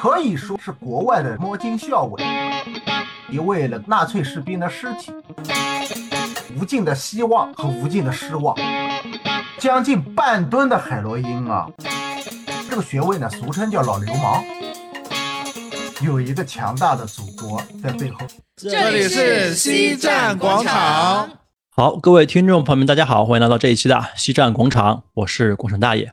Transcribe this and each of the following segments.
可以说是国外的摸金校尉。一位了纳粹士兵的尸体，无尽的希望和无尽的失望，将近半吨的海洛因啊！这个学位呢，俗称叫老流氓。有一个强大的祖国在背后。这里是西站广场。好，各位听众朋友们，大家好，欢迎来到这一期的西站广场，我是广场大爷。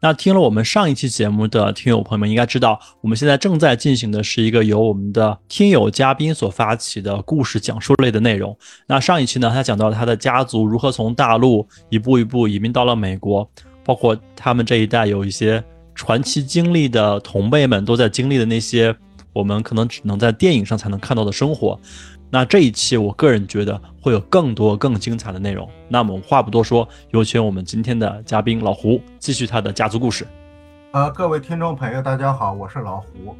那听了我们上一期节目的听友朋友们应该知道，我们现在正在进行的是一个由我们的听友嘉宾所发起的故事讲述类的内容。那上一期呢，他讲到了他的家族如何从大陆一步一步移民到了美国，包括他们这一代有一些传奇经历的同辈们都在经历的那些我们可能只能在电影上才能看到的生活。那这一期，我个人觉得会有更多更精彩的内容。那么话不多说，有请我们今天的嘉宾老胡继续他的家族故事。呃，各位听众朋友，大家好，我是老胡。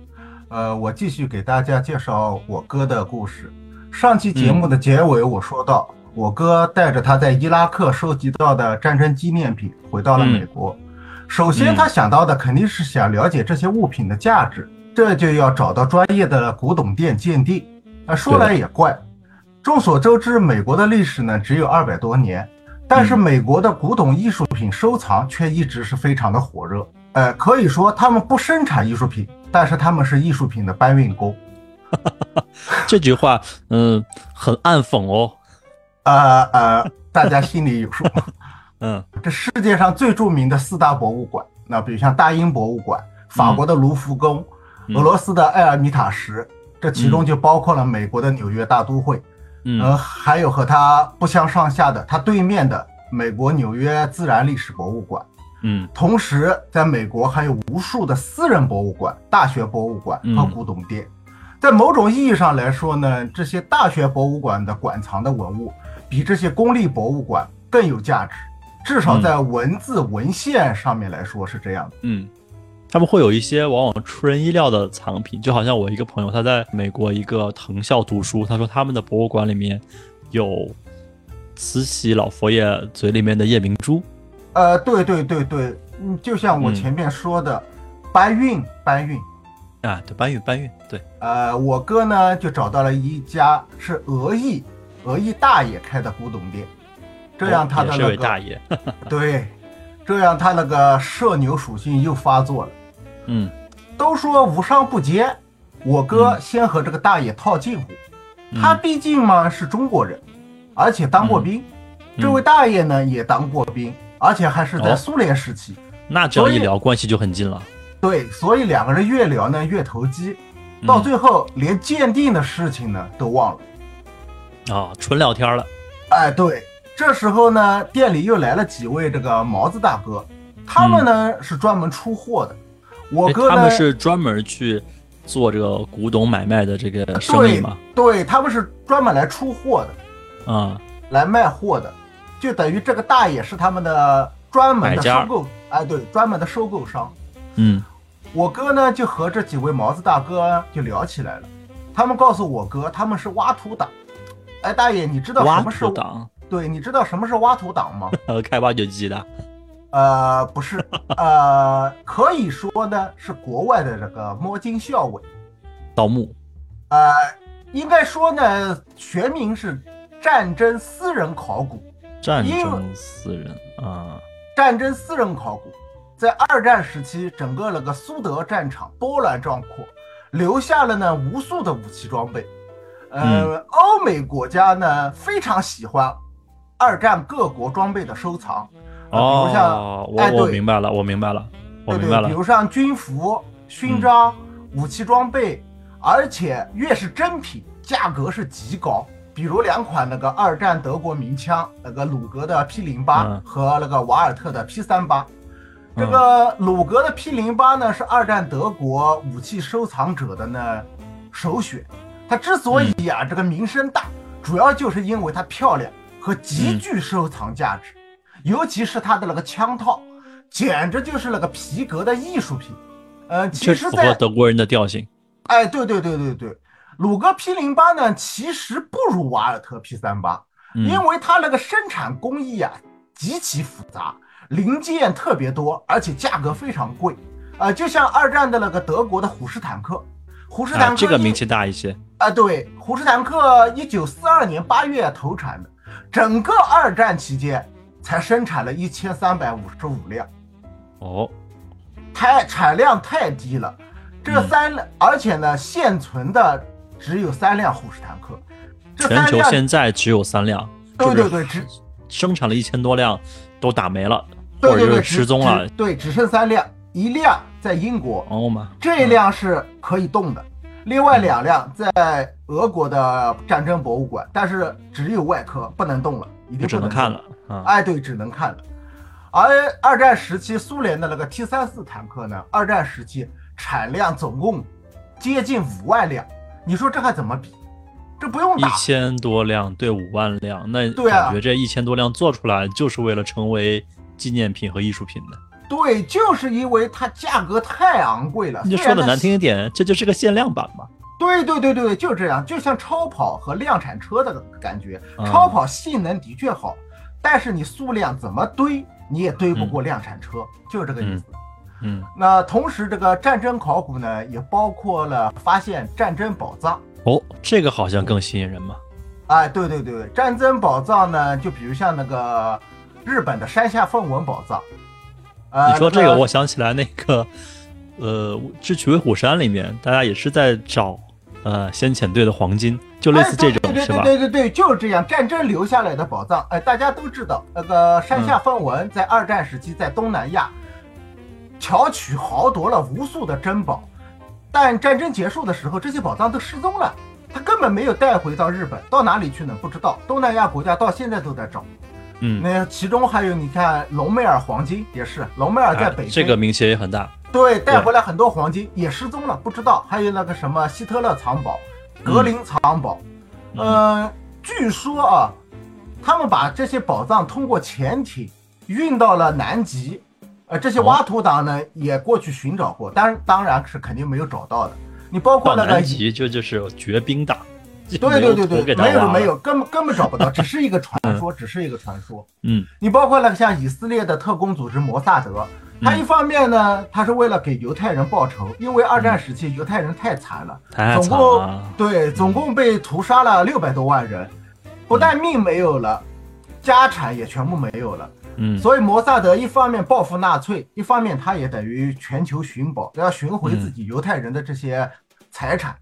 呃，我继续给大家介绍我哥的故事。上期节目的结尾我说到，我哥带着他在伊拉克收集到的战争纪念品回到了美国。首先他想到的肯定是想了解这些物品的价值，这就要找到专业的古董店鉴定。啊，说来也怪，众所周知，美国的历史呢只有二百多年，但是美国的古董艺术品收藏却一直是非常的火热。呃，可以说他们不生产艺术品，但是他们是艺术品的搬运工。这句话，嗯，很暗讽哦。呃呃，大家心里有数。嗯，这世界上最著名的四大博物馆，那比如像大英博物馆、法国的卢浮宫、俄罗斯的埃尔米塔什。这其中就包括了美国的纽约大都会，嗯，还有和它不相上下的它对面的美国纽约自然历史博物馆，嗯，同时在美国还有无数的私人博物馆、大学博物馆和古董店。在某种意义上来说呢，这些大学博物馆的馆藏的文物比这些公立博物馆更有价值，至少在文字文献上面来说是这样的，嗯。他们会有一些往往出人意料的藏品，就好像我一个朋友，他在美国一个藤校读书，他说他们的博物馆里面有慈禧老佛爷嘴里面的夜明珠。呃，对对对对，嗯，就像我前面说的，搬运搬运啊，对，搬运搬运，对。呃，我哥呢就找到了一家是俄裔俄裔大爷开的古董店，这样他的那个大爷，对，这样他那个社牛属性又发作了。嗯，都说无商不奸，我哥先和这个大爷套近乎。他毕竟嘛是中国人，而且当过兵。这位大爷呢也当过兵，而且还是在苏联时期。那这样一聊，关系就很近了。对，所以两个人越聊呢越投机，到最后连鉴定的事情呢都忘了。啊，纯聊天了。哎，对，这时候呢店里又来了几位这个毛子大哥，他们呢是专门出货的。我哥他们是专门去做这个古董买卖的这个生意吗？对，他们是专门来出货的，啊，来卖货的，就等于这个大爷是他们的专门的收购，哎，对，专门的收购商。嗯，我哥呢就和这几位毛子大哥就聊起来了，他们告诉我哥他们是挖土党。哎，大爷，你知道什么是挖土党？对，你知道什么是挖土党吗？开挖掘机的。呃，不是，呃，可以说呢是国外的这个摸金校尉，盗墓，呃，应该说呢全名是战争私人考古，战争私人啊，战争私人考古，在二战时期，整个那个苏德战场波澜壮阔，留下了呢无数的武器装备，呃，欧美国家呢非常喜欢二战各国装备的收藏。哦，我我明白了，我明白了，我明白了。比如像军服、勋章、武器装备，而且越是真品，价格是极高。比如两款那个二战德国名枪，那个鲁格的 P 零八和那个瓦尔特的 P 三八。这个鲁格的 P 零八呢，是二战德国武器收藏者的呢首选。它之所以啊这个名声大，主要就是因为它漂亮和极具收藏价值。尤其是它的那个枪套，简直就是那个皮革的艺术品。呃，其实符合德国人的调性。哎，对对对对对，鲁格 P 零八呢，其实不如瓦尔特 P 三八，因为它那个生产工艺啊极其复杂，零件特别多，而且价格非常贵。呃，就像二战的那个德国的虎式坦克，虎式坦克、啊、这个名气大一些啊。对，虎式坦克一九四二年八月投产的，整个二战期间才生产了一千三百五十五辆。哦，太产量太低了，这三而且呢，现存的只有三辆虎式坦克。全球现在只有三辆，对对对，只生产了一千多辆都打没了，对对对或者是失踪了。对，只剩三辆，一辆在英国，哦嘛，这一辆是可以动的，另外两辆在俄国的战争博物馆，但是只有外壳不能动了，已经只能看了。啊、哎，对，只能看了。而二战时期苏联的那个 T 三四坦克呢，二战时期产量总共接近五万辆，你说这还怎么比？这不用一千多辆对五万辆，那感觉这一千多辆做出来就是为了成为纪念品和艺术品的。对，就是因为它价格太昂贵了。你就说的难听一点，这就是个限量版嘛。对对对对，就是这样，就像超跑和量产车的感觉。嗯、超跑性能的确好，但是你数量怎么堆，你也堆不过量产车，嗯、就是这个意思。嗯，那同时这个战争考古呢，也包括了发现战争宝藏。哦，这个好像更吸引人嘛！哎，对对对，战争宝藏呢，就比如像那个日本的山下奉文宝藏。呃，你说这个，我想起来那个，呃，《智取威虎山》里面，大家也是在找呃先遣队的黄金，就类似这种，哎、对是吧？对对对对，就是这样，战争留下来的宝藏。哎，大家都知道，那个山下奉文在二战时期在东南亚巧取豪夺了无数的珍宝。但战争结束的时候，这些宝藏都失踪了，他根本没有带回到日本，到哪里去呢？不知道。东南亚国家到现在都在找。嗯，那其中还有你看隆美尔黄金也是，隆美尔在北非、哎、这个名气也很大。对，带回来很多黄金也失踪了，不知道。还有那个什么希特勒藏宝、格林藏宝，嗯、呃，据说啊，他们把这些宝藏通过潜艇运到了南极。呃，这些挖土党呢、哦、也过去寻找过，当然当然是肯定没有找到的。你包括那个南极就就是绝冰党，对对对对，没有没有，根本根本找不到，只是一个传说，嗯、只是一个传说。嗯，你包括那个像以色列的特工组织摩萨德，他一方面呢，他是为了给犹太人报仇，因为二战时期犹太人太惨了，太总共对总共被屠杀了六百多万人，不但命没有了，家产也全部没有了。嗯，所以摩萨德一方面报复纳粹，一方面他也等于全球寻宝，要寻回自己犹太人的这些财产。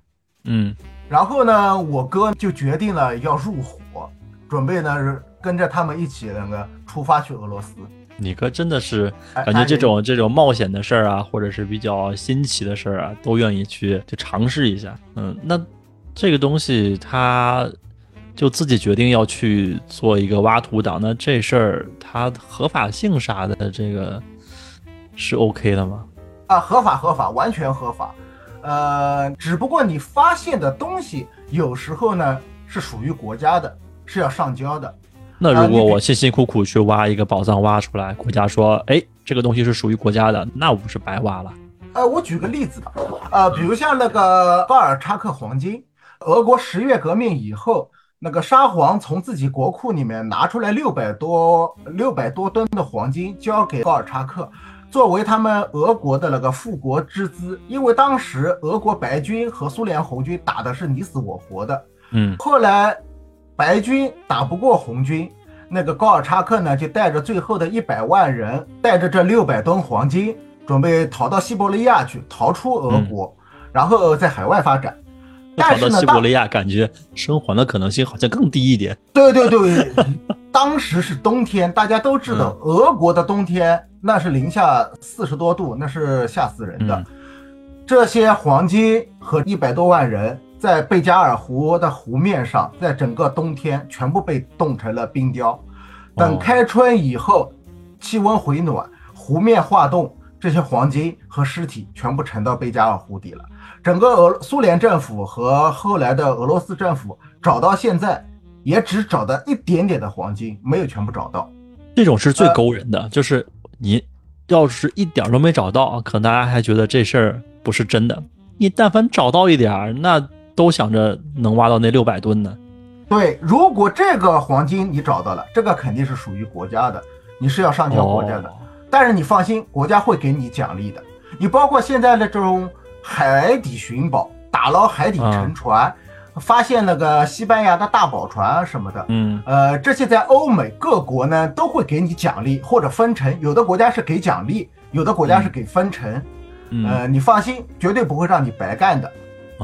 嗯，然后呢，我哥就决定了要入伙，准备呢跟着他们一起那个出发去俄罗斯。你哥真的是哎感觉这种这种冒险的事儿啊，或者是比较新奇的事儿啊，都愿意去去尝试一下。嗯，那这个东西他。就自己决定要去做一个挖土党，那这事儿它合法性啥的，这个是 OK 的吗？啊，合法合法，完全合法。呃，只不过你发现的东西有时候呢是属于国家的，是要上交的。那如果我辛辛苦苦去挖一个宝藏挖出来，国家说，哎，这个东西是属于国家的，那我不是白挖了？呃，我举个例子吧，呃，比如像那个高尔察克黄金，俄国十月革命以后。那个沙皇从自己国库里面拿出来六百多六百多吨的黄金，交给高尔察克，作为他们俄国的那个复国之资。因为当时俄国白军和苏联红军打的是你死我活的，嗯，后来白军打不过红军，那个高尔察克呢就带着最后的一百万人，带着这六百吨黄金，准备逃到西伯利亚去，逃出俄国，嗯、然后在海外发展。但是呢，西伯利亚感觉生还的可能性好像更低一点。对对对，当时是冬天，大家都知道，嗯、俄国的冬天那是零下四十多度，那是吓死人的。嗯、这些黄金和一百多万人在贝加尔湖的湖面上，在整个冬天全部被冻成了冰雕。等开春以后，气温回暖，湖面化冻，这些黄金和尸体全部沉到贝加尔湖底了。整个俄苏联政府和后来的俄罗斯政府找到现在，也只找到一点点的黄金，没有全部找到。这种是最勾人的，呃、就是你要是一点都没找到，可能大家还觉得这事儿不是真的。你但凡找到一点儿，那都想着能挖到那六百吨呢。对，如果这个黄金你找到了，这个肯定是属于国家的，你是要上交国家的。哦、但是你放心，国家会给你奖励的。你包括现在的这种海底寻宝，打捞海底沉船，发现那个西班牙的大宝船什么的，嗯呃，这些在欧美各国呢都会给你奖励或者分成，有的国家是给奖励，有的国家是给分成。嗯呃，你放心，绝对不会让你白干的。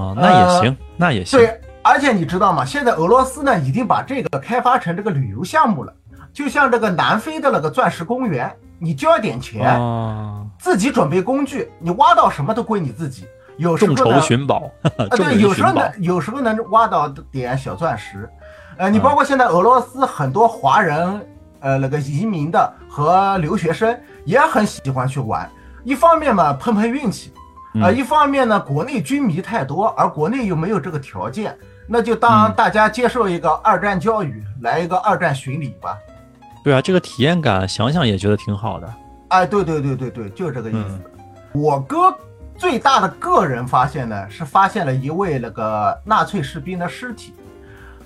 啊，那也行，那也行。对，而且你知道吗？现在俄罗斯呢已经把这个开发成这个旅游项目了，就像这个南非的那个钻石公园，你交点钱，啊，自己准备工具，你挖到什么都归你自己。有时候 众筹，寻宝，啊，对，有时候能，有时候能挖到点小钻石。呃，你嗯包括现在俄罗斯很多华人，呃，那个移民的和留学生也很喜欢去玩。一方面嘛，碰碰运气，啊、嗯一方面呢，国内军迷太多，而国内又没有这个条件，那就当嗯大家接受一个二战教育，来一个二战巡礼吧。对啊，这个体验感想想也觉得挺好的。哎，对对对对对，就是这个意思。嗯我哥最大的个人发现呢，是发现了一位那个纳粹士兵的尸体。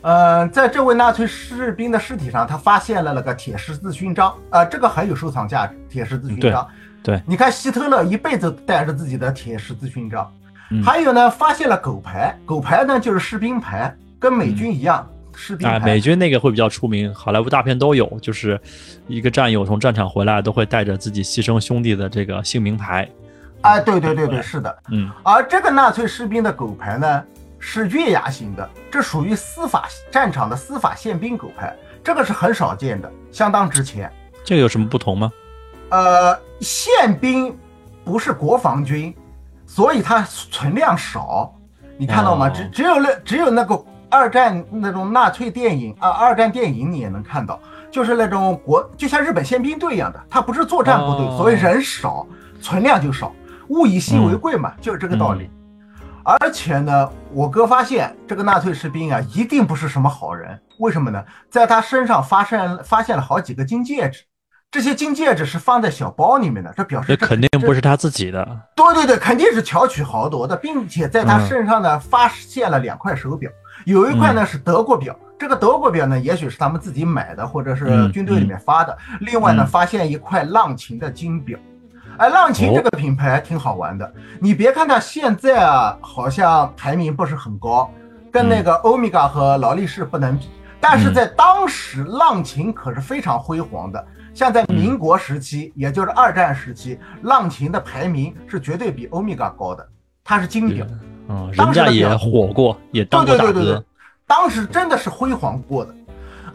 呃，在这位纳粹士兵的尸体上，他发现了那个铁十字勋章，啊、这个很有收藏价值。铁十字勋章，对对你看希特勒一辈子带着自己的铁十字勋章。嗯还有呢，发现了狗牌，狗牌呢就是士兵牌，跟美军一样，士兵啊，牌。美军那个会比较出名，好莱坞大片都有，就是一个战友从战场回来都会带着自己牺牲兄弟的这个姓名牌。哎，对对对对，是的。嗯而这个纳粹士兵的狗牌呢，是月牙形的，这属于司法战场的司法宪兵狗牌，这个是很少见的，相当值钱。这个有什么不同吗？呃，宪兵不是国防军，所以它存量少。你看到吗？哦只只有那只有那个二战那种纳粹电影啊，二战电影你也能看到，就是那种国就像日本宪兵队一样的，它不是作战部队，哦所以人少，存量就少。物以稀为贵嘛，就是这个道理。而且呢，我哥发现这个纳粹士兵啊，一定不是什么好人。为什么呢？在他身上发现发现了好几个金戒指，这些金戒指是放在小包里面的，这表示这肯定不是他自己的。对对对，肯定是巧取豪夺的，并且在他身上呢、发现了两块手表，有一块呢是德国表，这个德国表呢也许是他们自己买的，或者是嗯军队里面发的。另外呢，嗯发现一块浪琴的金表。哎，浪琴这个品牌挺好玩的，你别看它现在啊好像排名不是很高，跟那个欧米伽和劳力士不能比，但是在当时浪琴可是非常辉煌的。像在民国时期，也就是二战时期，浪琴的排名是绝对比欧米伽高的，它是金表。嗯，人当家也火过，也对当过大对对对当时真的是辉煌过的。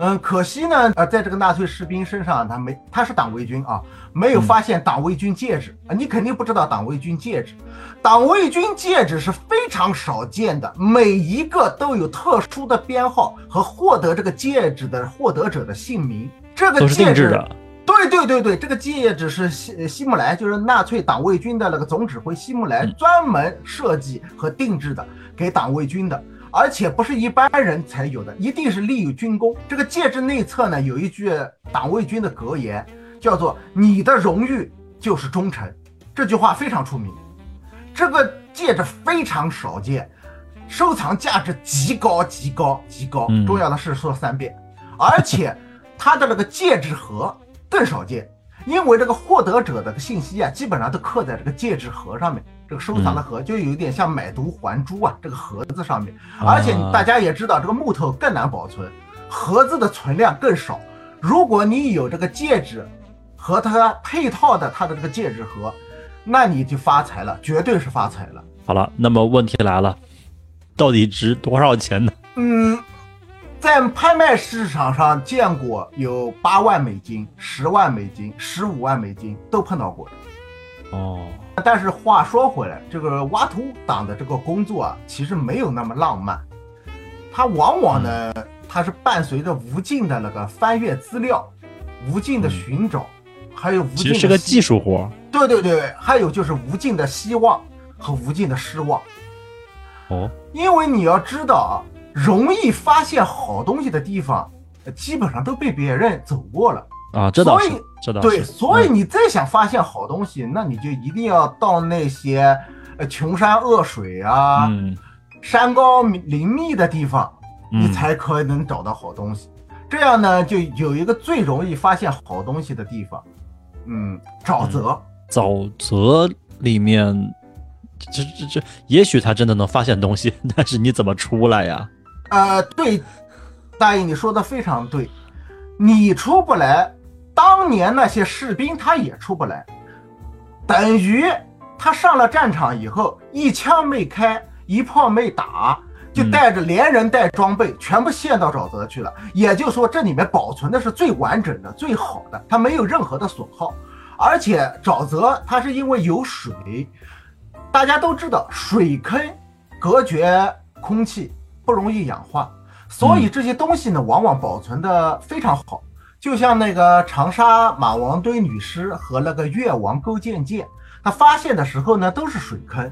嗯，可惜呢，呃，在这个纳粹士兵身上，他没，他是党卫军啊，没有发现党卫军戒指啊、你肯定不知道党卫军戒指，党卫军戒指是非常少见的，每一个都有特殊的编号和获得这个戒指的获得者的姓名。这个都是戒指定制的。对对对对，这个戒指是希希姆莱，就是纳粹党卫军的那个总指挥希姆莱嗯专门设计和定制的，给党卫军的，而且不是一般人才有的，一定是立有军功。这个戒指内侧呢有一句党卫军的格言，叫做“你的荣誉就是忠诚”，这句话非常出名。这个戒指非常少见，收藏价值极高极高极高。嗯重要的是说三遍，而且它的那个戒指盒更少见，因为这个获得者的信息啊，基本上都刻在这个戒指盒上面。这个收藏的盒就有点像买椟还珠啊，这个盒子上面，而且啊大家也知道，这个木头更难保存，盒子的存量更少。如果你有这个戒指和它配套的它的这个戒指盒，那你就发财了，绝对是发财了。好了，那么问题来了，到底值多少钱呢？嗯，在拍卖市场上见过有八万美金、十万美金、十五万美金都碰到过的。哦，但是话说回来，这个挖土党的这个工作啊，其实没有那么浪漫，它往往呢，它是伴随着无尽的那个翻阅资料、无尽的寻找，还有无尽的技术活。对对对，还有就是无尽的希望和无尽的失望。哦，因为你要知道啊，容易发现好东西的地方，呃基本上都被别人走过了。啊，这倒是所以，这倒是。对，所以嗯你再想发现好东西，那你就一定要到那些呃穷山恶水啊、嗯，山高林密的地方，嗯你才可能找到好东西。这样呢，就有一个最容易发现好东西的地方，嗯，沼泽。沼泽里面，这这这，也许他真的能发现东西，但是你怎么出来呀？呃，对，大爷你说的非常对，你出不来，当年那些士兵他也出不来，等于他上了战场以后，一枪没开，一炮没打，就带着连人带装备全部献到沼泽去了。也就是说，这里面保存的是最完整的、最好的，它没有任何的损耗。而且沼泽它是因为有水，大家都知道水坑隔绝空气，不容易氧化，所以这些东西呢往往保存的非常好。就像那个长沙马王堆女尸和那个越王勾践剑，它发现的时候呢都是水坑，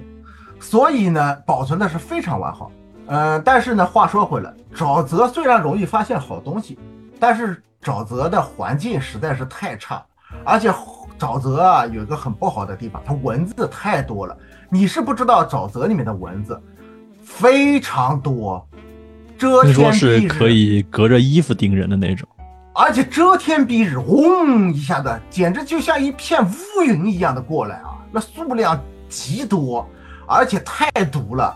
所以呢保存的是非常完好。嗯，但是呢话说回来，沼泽虽然容易发现好东西，但是沼泽的环境实在是太差，而且。沼泽啊，有一个很不好的地方，它蚊子太多了。你是不知道沼泽里面的蚊子非常多，遮天说是可以隔着衣服盯人的那种，而且遮天蔽日，轰一下子，简直就像一片乌云一样的过来啊！那数量极多，而且太毒了。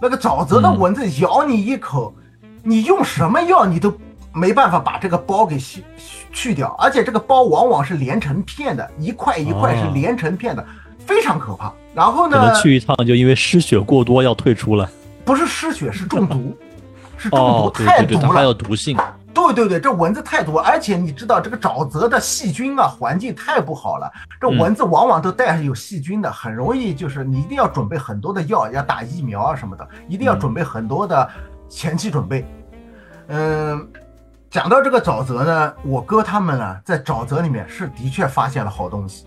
那个沼泽的蚊子咬你一口，你用什么药你都。没办法把这个包给去去掉，而且这个包往往是连成片的，一块一块是连成片的，非常可怕。然后呢，去一趟就因为失血过多要退出了，不是失血是中毒，是中毒 太毒了，还有毒性。对对对，这蚊子太多，而且你知道这个沼泽的细菌啊，环境太不好了，这蚊子往往都带有细菌的，很容易就是你一定要准备很多的药，要打疫苗啊什么的，一定要准备很多的前期准备，嗯。讲到这个沼泽呢，我哥他们呢，在沼泽里面是的确发现了好东西，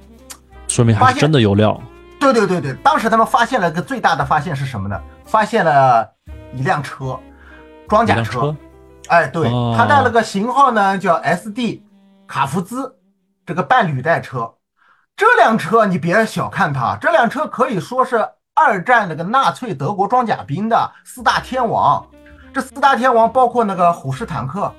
说明还是真的有料。对对对对，当时他们发现了个最大的发现是什么呢？发现了一辆车，装甲车。哎，对，它的那个型号呢叫 SD 卡夫兹，这个半履带车。这辆车你别小看它，这辆车可以说是二战那个纳粹德国装甲兵的四大天王。这四大天王包括那个虎式坦克。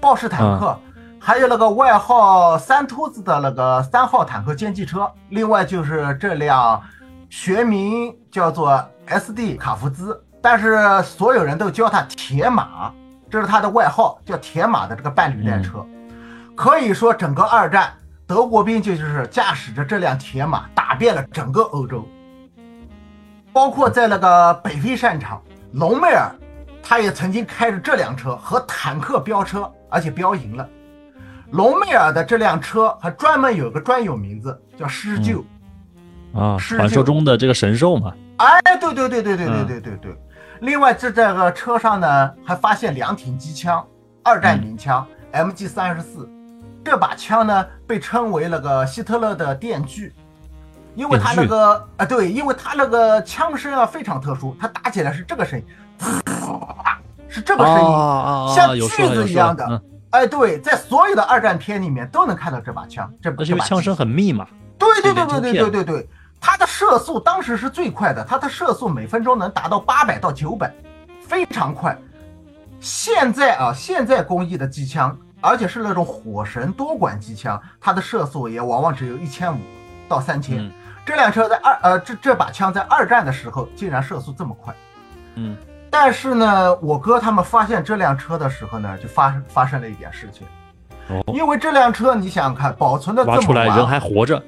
豹式坦克，还有那个外号“三秃子”的那个三号坦克歼击车，另外就是这辆学名叫做 SD 卡夫兹，但是所有人都叫他铁马，这是他的外号，叫铁马的这个半履带车。可以说，整个二战，德国兵就就是驾驶着这辆铁马打遍了整个欧洲，包括在那个北非战场，隆美尔，他也曾经开着这辆车和坦克飙车。而且飙赢了，隆美尔的这辆车还专门有个专有名字，叫狮鹫啊，传说中的这个神兽嘛。哎，对对对对对对对对对。另外，这这个车上呢，还发现两挺机枪，二战名枪 MG 三十四。这把枪呢，被称为那个希特勒的电锯，因为它那个啊，对，因为它那个枪声啊非常特殊，它打起来是这个声音。是这个声音，像锯子一样的。哎，对，在所有的二战片里面都能看到这把枪。这因为枪声很密嘛。对对对对对对对对，它的射速当时是最快的，它的射速每分钟能达到八百到九百，非常快。现在啊，现在工艺的机枪，而且是那种火神多管机枪，它的射速也往往只有一千五到三千。这辆车在二呃，这这把枪在二战的时候竟然射速这么快。嗯。但是呢，我哥他们发现这辆车的时候呢，就发发生了一点事情。哦，因为这辆车，你想想看，保存的这么出来人还活着。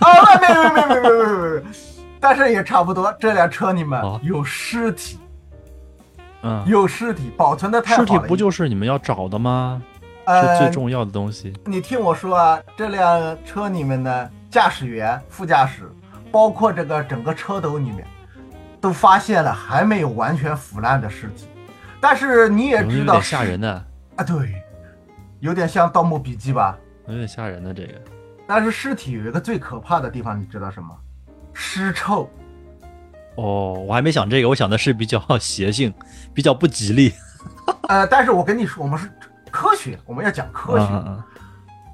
啊，没没没没没没没，但是也差不多。这辆车里面有尸体，嗯，有尸体，保存的太好了。尸体不就是你们要找的吗？是最重要的东西。你听我说啊，这辆车里面的驾驶员、副驾驶，包括这个整个车斗里面。都发现了还没有完全腐烂的尸体，但是你也知道吓人的啊，对，有点像《盗墓笔记》吧？有点吓人的这个。但是尸体有一个最可怕的地方，你知道什么？尸臭。哦，我还没想这个，我想的是比较 邪性，比较不吉利。呃，但是我跟你说，我们是科学，我们要讲科学。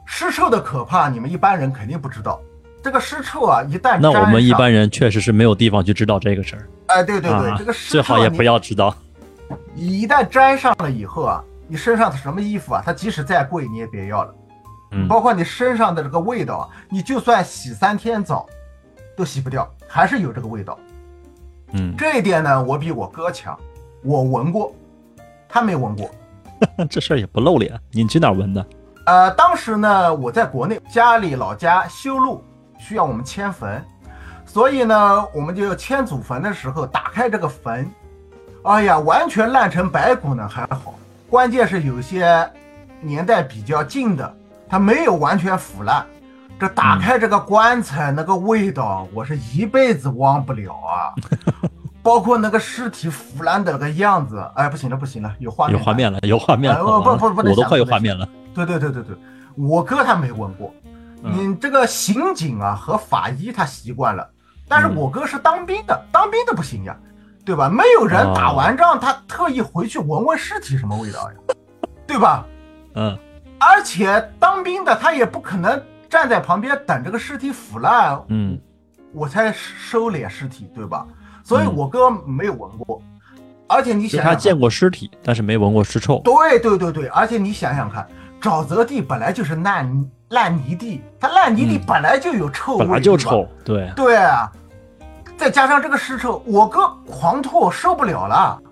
尸臭的可怕，你们一般人肯定不知道。这个尸臭啊，一旦那我们一般人确实是没有地方去知道这个事儿。哎，对对对，这个尸最好也不要知道。一旦沾上了以后啊，你身上的什么衣服啊，它即使再贵你也别要了。嗯，包括你身上的这个味道啊，你就算洗三天澡都洗不掉，还是有这个味道。嗯，这一点呢，我比我哥强，我闻过，他没闻过。这事儿也不露脸，你去哪儿闻的？呃，当时呢，我在国内，家里老家修路，需要我们迁坟，所以呢，我们就迁祖坟的时候打开这个坟，哎呀，完全烂成白骨呢还好，关键是有些年代比较近的，它没有完全腐烂。这打开这个棺材，那个味道，我是一辈子忘不了啊！包括那个尸体腐烂的那个样子，哎，不行了，不行了，有画面，有画面了，有画面了，不不不，我都快有画面了。对对对对对，我哥他没闻过，你这个刑警啊和法医他习惯了，但是我哥是当兵的，当兵的不行呀，对吧？没有人打完仗他特意回去闻闻尸体什么味道呀，对吧？嗯，而且当兵的他也不可能。站在旁边等这个尸体腐烂，嗯，我才收敛尸体，对吧？所以我哥没有闻过，而且你想，他见过尸体，但是没闻过尸臭。对对对对，而且你想想看，沼泽地本来就是烂烂泥地，它烂泥地本来就有臭味，本来就臭，对对啊，再加上这个尸臭，我哥狂吐受不了了，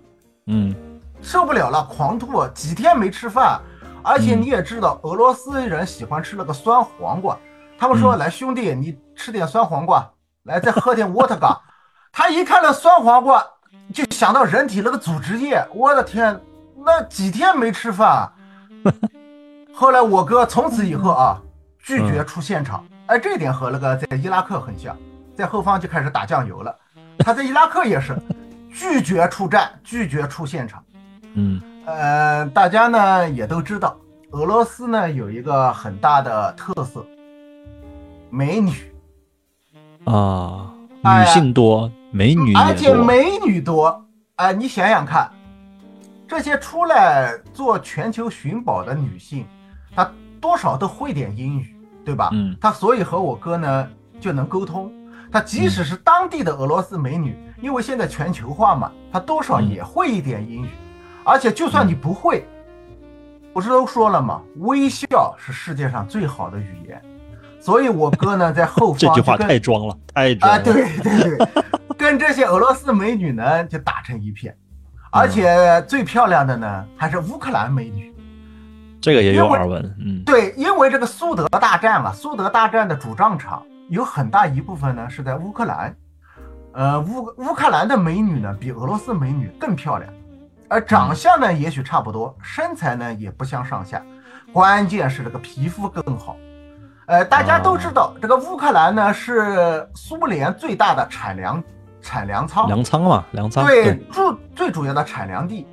嗯，受不了了，狂吐，几天没吃饭。而且你也知道，俄罗斯人喜欢吃那个酸黄瓜。他们说：“来，兄弟，你吃点酸黄瓜，来再喝点沃特嘎。”他一看那酸黄瓜，就想到人体那个组织液。我的天，那几天没吃饭。后来我哥从此以后啊，拒绝出现场。哎，这一点和那个在伊拉克很像，在后方就开始打酱油了。他在伊拉克也是拒绝出战，拒绝出现场。嗯。呃，大家呢也都知道，俄罗斯呢有一个很大的特色，美女啊，女性多，美女而且美女多。哎，你想想看，这些出来做全球寻宝的女性，她多少都会点英语，对吧？嗯，她所以和我哥呢就能沟通。她即使是当地的俄罗斯美女，因为现在全球化嘛，她多少也会一点英语。而且，就算你不会，不是都说了吗？微笑是世界上最好的语言。所以，我哥呢 在后方这句话太装了，太装了。啊！对对对，跟这些俄罗斯美女呢就打成一片。而且最漂亮的呢还是乌克兰美女。这个也有耳闻。嗯，对，因为这个苏德大战嘛，苏德大战的主战场有很大一部分呢是在乌克兰。呃，乌乌克兰的美女呢比俄罗斯美女更漂亮。而长相呢，也许差不多，身材呢也不相上下，关键是这个皮肤更好。呃，大家都知道，这个乌克兰呢是苏联最大的产粮产粮仓，粮仓嘛，粮仓。对，主最主要的产粮地，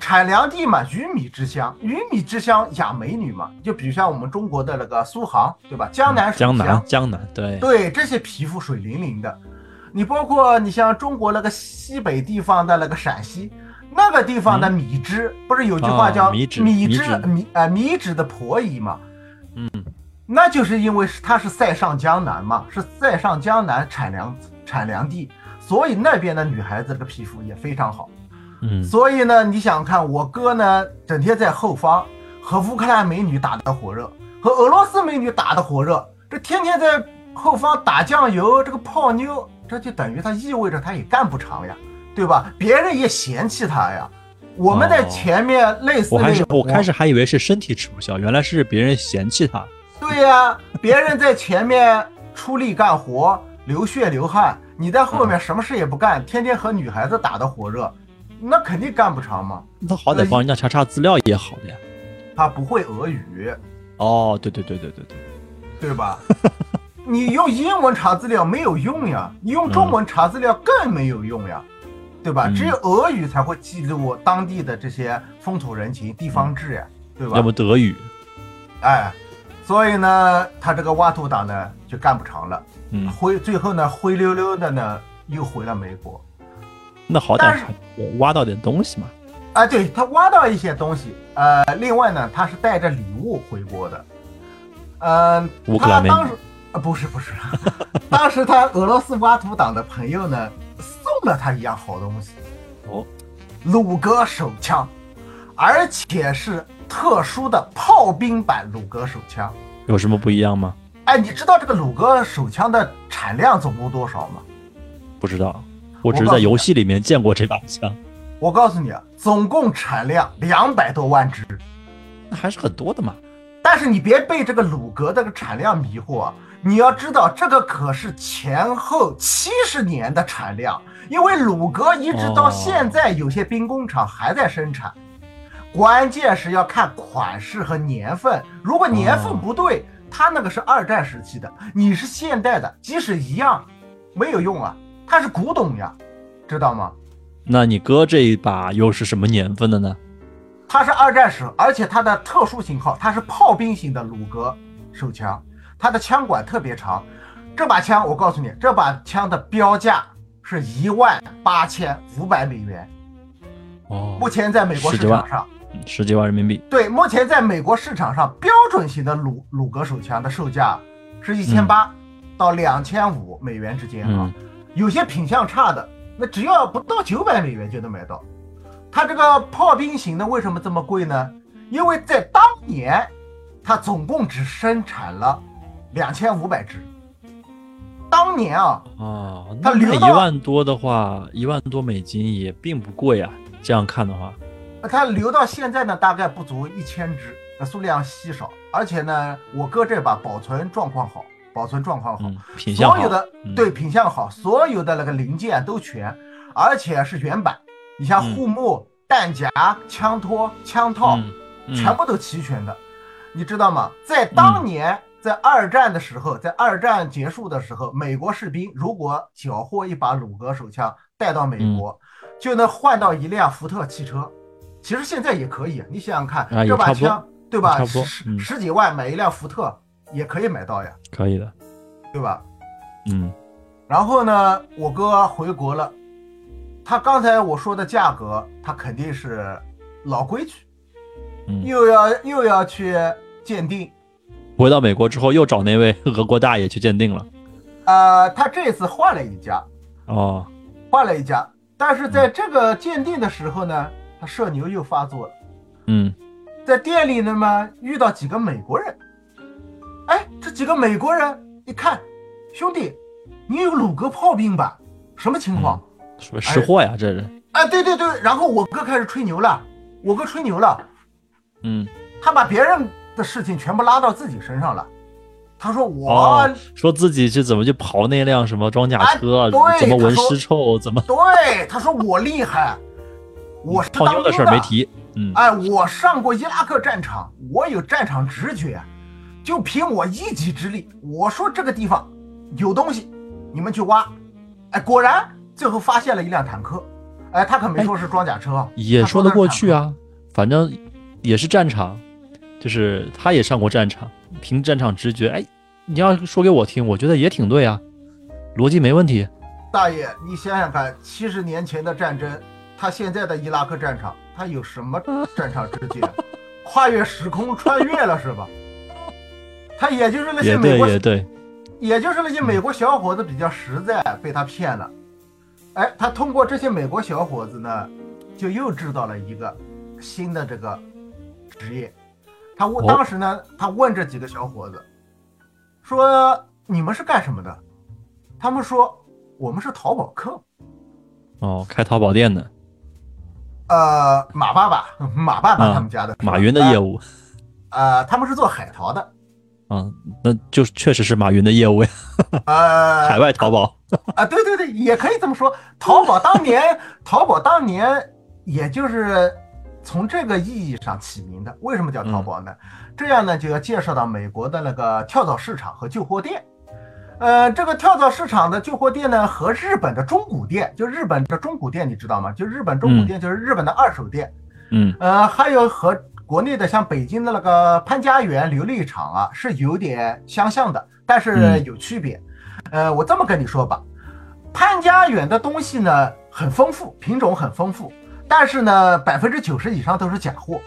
产粮地嘛，鱼米之乡，鱼米之乡养美女嘛，就比如像我们中国的那个苏杭，对吧？江南江南江南，对对，这些皮肤水灵灵的。你包括你像中国那个西北地方的那个陕西。那个地方的米脂不是有句话叫米脂米米啊米脂的婆姨嘛？嗯，那就是因为是它是塞上江南嘛，是塞上江南产粮产粮地，所以那边的女孩子这个皮肤也非常好。嗯，所以呢，你想看我哥呢，整天在后方和乌克兰美女打得火热，和俄罗斯美女打得火热，这天天在后方打酱油，这个泡妞，这就等于他意味着他也干不长呀。对吧？别人也嫌弃他呀。我们在前面类似，我还是我开始还以为是身体吃不消，原来是别人嫌弃他。对呀，别人在前面出力干活，流血流汗，你在后面什么事也不干，天天和女孩子打得火热，那肯定干不长嘛。那好歹帮人家查查资料也好的呀。他不会俄语。哦，对对对对对对，对吧？你用英文查资料没有用呀，你用中文查资料更没有用呀。对吧？只有俄语才会记录当地的这些风土人情、地方志呀，对吧？要么德语，哎，所以呢，他这个挖土党呢就干不长了，嗯，灰最后呢灰溜溜的呢又回了美国。那好歹挖到点东西嘛。啊，对他挖到一些东西，呃，另外呢，他是带着礼物回国的，嗯，他当时啊不是不是，当时他俄罗斯挖土党的朋友呢。送了他一样好东西哦，鲁格手枪，而且是特殊的炮兵版鲁格手枪。有什么不一样吗？哎，你知道这个鲁格手枪的产量总共多少吗？不知道，我只是在游戏里面见过这把枪。我告诉你啊，总共产量两百多万支，那还是很多的嘛。但是你别被这个鲁格这个产量迷惑啊！你要知道，这个可是前后七十年的产量，因为鲁格一直到现在有些兵工厂还在生产。关键是要看款式和年份，如果年份不对，它那个是二战时期的，你是现代的，即使一样，没有用啊，它是古董呀，知道吗？那你哥这一把又是什么年份的呢？它是二战时，而且它的特殊型号，它是炮兵型的鲁格手枪，它的枪管特别长。这把枪，我告诉你，这把枪的标价是一万八千五百美元。哦，目前在美国市场上。十几万人民币。对，目前在美国市场上，标准型的鲁鲁格手枪的售价是一千八到两千五美元之间啊。有些品相差的，那只要不到九百美元就能买到。它这个炮兵型的为什么这么贵呢？因为在当年，它总共只生产了两千五百只。当年啊，啊，那一万多的话，一万多美金也并不贵啊。这样看的话。那它留到现在呢，大概不足一千只，那数量稀少。而且呢，我哥这把保存状况好，保存状况好，品相好，所有的对品相好，所有的那个零件都全，而且是原版。你像护木、弹夹、枪托、枪套，全部都齐全的。你知道吗？在当年，在二战的时候，在二战结束的时候，美国士兵如果缴获一把鲁格手枪带到美国，就能换到一辆福特汽车。其实现在也可以，你想想看，这把枪对吧？十十几万买一辆福特也可以买到呀，可以的，对吧？嗯。然后呢，我哥回国了，他刚才我说的价格，他肯定是老规矩，又要又要去鉴定。回到美国之后，又找那位俄国大爷去鉴定了。呃，他这次换了一家，哦，换了一家，但是在这个鉴定的时候呢。他社牛又发作了，嗯，在店里呢嘛，遇到几个美国人，哎，这几个美国人一看，兄弟，你有鲁格炮兵吧？什么情况？说识货呀，这人。哎，对对对，然后我哥开始吹牛了，我哥吹牛了，嗯，他把别人的事情全部拉到自己身上了。他说我说自己是怎么去刨那辆什么装甲车，怎么闻尸臭，怎么？对，他说我厉害。我是当牛的事儿没提，嗯，哎，我上过伊拉克战场，我有战场直觉，就凭我一己之力，我说这个地方有东西，你们去挖，哎，果然最后发现了一辆坦克，哎，他可没说是装甲车，也说得过去啊，反正也是战场，就是他也上过战场，凭战场直觉，哎，你要说给我听，我觉得也挺对啊，逻辑没问题。大爷，你想想看，七十年前的战争。他现在的伊拉克战场，他有什么战场直觉？跨越时空穿越了是吧？他也就是那些美国，也对，也就是那些美国小伙子比较实在，被他骗了。哎，他通过这些美国小伙子呢，就又制造了一个新的这个职业。他问当时呢，他问这几个小伙子说：“你们是干什么的？”他们说：“我们是淘宝客。”哦，开淘宝店的。呃，马爸爸，马爸爸他们家的马云的业务，呃，他们是做海淘的，嗯，那就确实是马云的业务呀，呃，海外淘宝啊，对对对，也可以这么说，淘宝当年，淘宝当年也就是从这个意义上起名的，为什么叫淘宝呢？这样呢，就要介绍到美国的那个跳蚤市场和旧货店。呃，这个跳蚤市场的旧货店呢，和日本的中古店，就日本的中古店，你知道吗？就日本中古店，就是日本的二手店。嗯，呃，还有和国内的像北京的那个潘家园琉璃厂啊，是有点相像的，但是有区别。呃，我这么跟你说吧，潘家园的东西呢很丰富，品种很丰富，但是呢百分之九十以上都是假货。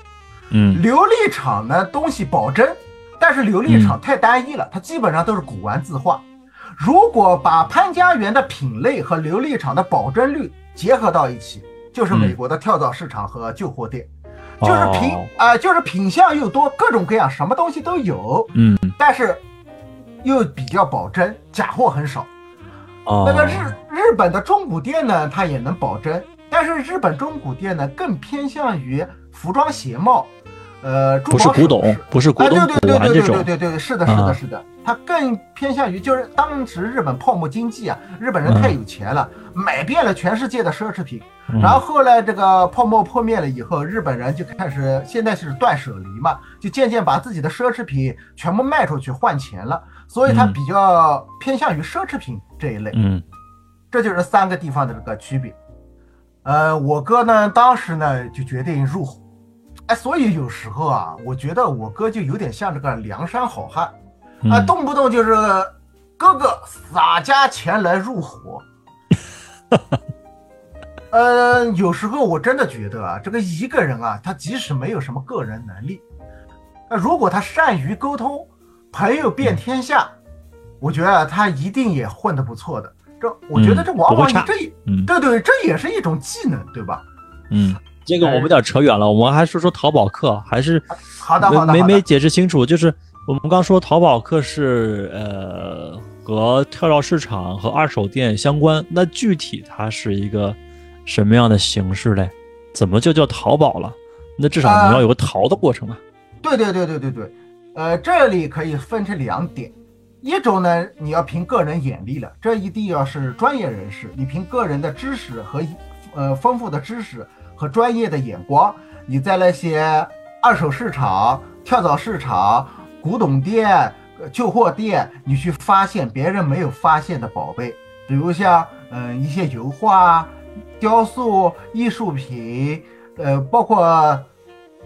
嗯，琉璃厂呢东西保真，但是琉璃厂太单一了，它基本上都是古玩字画。如果把潘家园的品类和琉璃厂的保真率结合到一起，就是美国的跳蚤市场和旧货店，就是品啊，就是品相又多，各种各样，什么东西都有。嗯，但是又比较保真，假货很少。哦，那个日日本的中古店呢，它也能保真，但是日本中古店呢，更偏向于服装鞋帽，呃，珠不是宝古董不是古啊，董古对对对玩这种对对对，对对，是的，是啊的，是的，它更偏向于就是当时日本泡沫经济啊，日本人太有钱了，买遍了全世界的奢侈品。嗯然后后来这个泡沫破灭了以后，日本人就开始现在是断舍离嘛，就渐渐把自己的奢侈品全部卖出去换钱了，所以它嗯比较偏向于奢侈品这一类。嗯这就是三个地方的这个区别。呃，我哥呢，当时呢就决定入伙，哎，所以有时候啊，我觉得我哥就有点像这个梁山好汉啊，嗯，动不动就是哥哥洒家钱来入伙。呃，有时候我真的觉得啊，这个一个人啊，他即使没有什么个人能力，那如果他善于沟通，朋友遍天下，我觉得他一定也混得不错的。这我觉得嗯这往往这也嗯对对，这也是一种技能，对吧？嗯，这个我们有点扯远了，我们还说说淘宝客，还是好的，好的，没没。解释清楚，就是我们刚说淘宝客是呃和跳蚤市场和二手店相关，那具体它是一个什么样的形式嘞？怎么就叫淘宝了？那至少你啊要有个淘的过程啊。对对对对对对，呃，这里可以分成两点，一种呢，你要凭个人眼力了，这一定要是专业人士，你凭个人的知识和呃丰富的知识和专业的眼光，你在那些二手市场、跳蚤市场、古董店、旧货店，你去发现别人没有发现的宝贝，比如像嗯、一些油画、雕塑、艺术品，呃，包括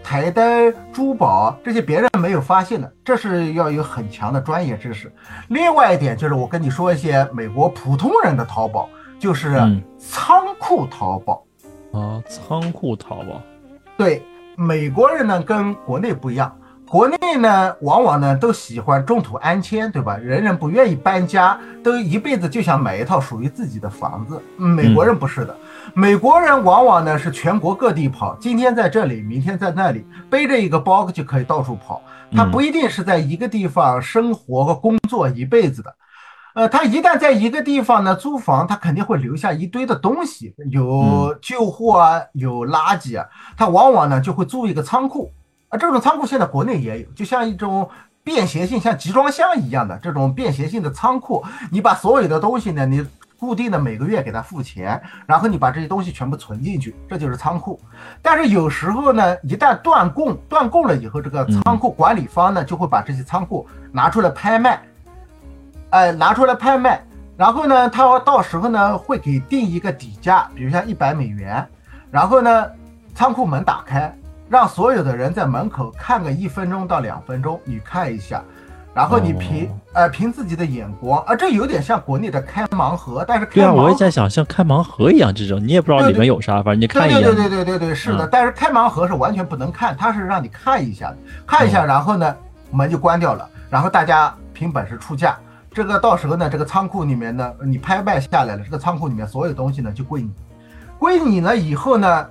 台灯、珠宝这些别人没有发现的，这是要有很强的专业知识。另外一点就是我跟你说一些美国普通人的淘宝，就是嗯仓库淘宝。啊，仓库淘宝，对，美国人呢跟国内不一样，国内呢往往呢都喜欢中途安迁，对吧？人人不愿意搬家，都一辈子就想买一套属于自己的房子。嗯美国人不是的，美国人往往呢是全国各地跑，今天在这里，明天在那里，背着一个包就可以到处跑。他嗯不一定是在一个地方生活和工作一辈子的。呃，他一旦在一个地方呢租房，他肯定会留下一堆的东西，有旧货啊，有垃圾啊，他往往呢就会租一个仓库啊。这种仓库现在国内也有，就像一种便携性，像集装箱一样的这种便携性的仓库。你把所有的东西呢，你固定的每个月给他付钱，然后你把这些东西全部存进去，这就是仓库。但是有时候呢，一旦断供，断供了以后，这个仓库管理方呢就会把这些仓库拿出来拍卖。哎，拿出来拍卖，然后呢，他到时候呢会给定一个底价，比如像一百美元，然后呢，仓库门打开，让所有的人在门口看个一分钟到两分钟，你看一下，然后你凭、哦呃凭自己的眼光啊，这有点像国内的开盲盒，但是开对啊，盲盒我也在想，像开盲盒一样这种，你也不知道里面有啥，反正你对看一眼。对对对对对对，是的，嗯但是开盲盒是完全不能看，它是让你看一下的，看一下，然后呢门就关掉了，然后大家凭本事出价。这个到时候呢，这个仓库里面呢，你拍卖下来了，这个仓库里面所有东西呢就归你，归你了以后呢，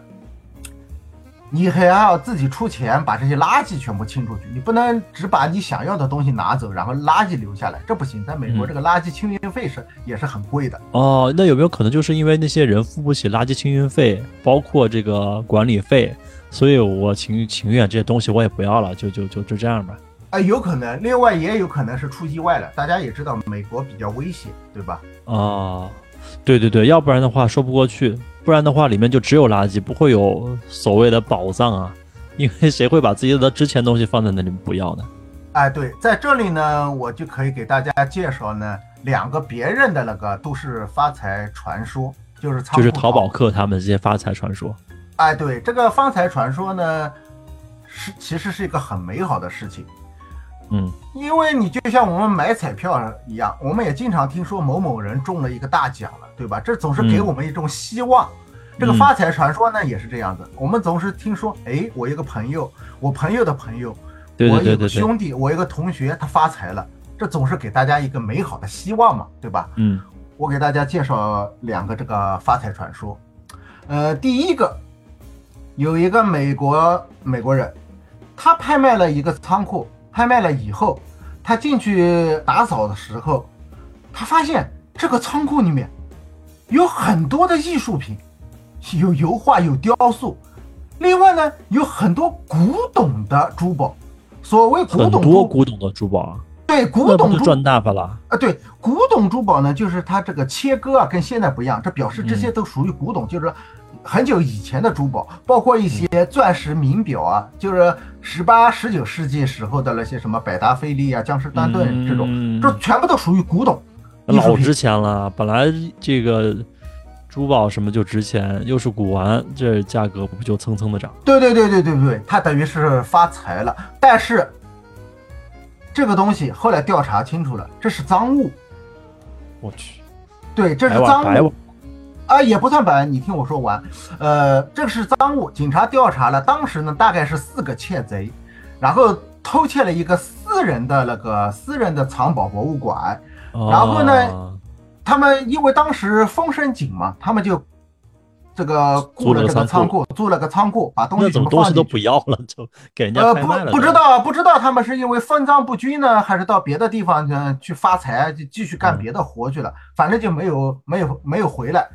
你还要自己出钱把这些垃圾全部清出去，你不能只把你想要的东西拿走，然后垃圾留下来，这不行。在美国，嗯这个垃圾清运费是也是很贵的。哦，那有没有可能就是因为那些人付不起垃圾清运费，包括这个管理费，所以我情情愿这些东西我也不要了，就就就就这样吧。啊、有可能，另外也有可能是出意外了。大家也知道，美国比较危险，对吧？哦，对对对，要不然的话说不过去，不然的话里面就只有垃圾，不会有所谓的宝藏啊。因为谁会把自己的值钱东西放在那里不要呢？哎，对，在这里呢，我就可以给大家介绍呢两个别人的那个都是发财传说，就是就是淘宝客他们这些发财传说。哎，对，这个发财传说呢，是其实是一个很美好的事情。嗯因为你就像我们买彩票一样，我们也经常听说某某人中了一个大奖了，对吧？这总是给嗯我们一种希望。这个嗯发财传说呢也是这样子，我们总是听说，哎，我一个朋友，我朋友的朋友，我有对对对对对，个兄弟，我一个同学，他发财了，这总是给大家一个美好的希望嘛，对吧？嗯我给大家介绍两个这个发财传说。呃，第一个有一个美国美国人，他拍卖了一个仓库，拍卖了以后，他进去打扫的时候，他发现这个仓库里面有很多的艺术品，有油画，有雕塑，另外呢，有很多古董的珠宝。所谓古董很，多古董的珠宝啊，对古董赚大发了？啊，对，古董珠宝呢，就是它这个切割啊，跟现在不一样，这表示这些都属于古董，就是很久以前的珠宝，包括一些钻石名表啊，就是十八、十九世纪时候的那些什么百达翡丽啊、江诗丹顿这种，嗯这全部都属于古董老值。钱了。本来这个珠宝什么就值钱，又是古玩，这价格不就蹭蹭的涨？对对对对对对，它等于是发财了，但是这个东西后来调查清楚了，这是赃物，我去，对，这是赃物。啊，也不算白，你听我说完。呃，这个是赃物，警察调查了，当时呢大概是四个窃贼，然后偷窃了一个私人的那个私人的藏宝博物馆。然后呢哦他们因为当时风声紧嘛，他们就这个雇了这个仓仓库，租了个仓库，把东西全部怎么东西都。不要了，就给人家呃？不不知道，不知道他们是因为分赃不均呢，还是到别的地方去去发财，就继续干嗯别的活去了。反正就没有没有没有回来。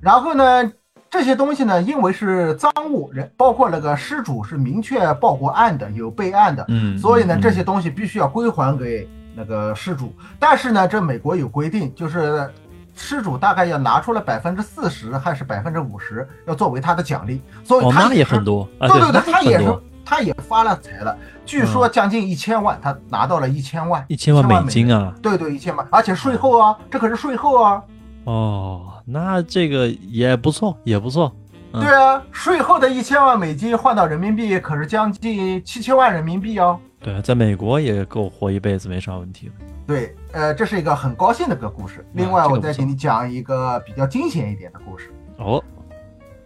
然后呢，这些东西呢，因为是赃物，人包括那个失主是明确报过案的，有备案的，嗯，所以呢，嗯这些东西必须要归还给那个失主。但是呢，这美国有规定，就是失主大概要拿出了百分之四十还是百分之五十，要作为他的奖励。所以他也很多啊，对对那对，他也是，他也发了财了，据说嗯将近一千万，他拿到了一千万，一千万美金。啊！对对，一千万，而且税后啊，这可是税后啊。哦，那这个也不错，也不错。嗯对啊，税后的一千万美金换到人民币可是将近七千万人民币哦。对，在美国也够活一辈子，没啥问题了。对，呃，这是一个很高兴的个故事。另外，我再给你讲一个比较惊险一点的故事，哦，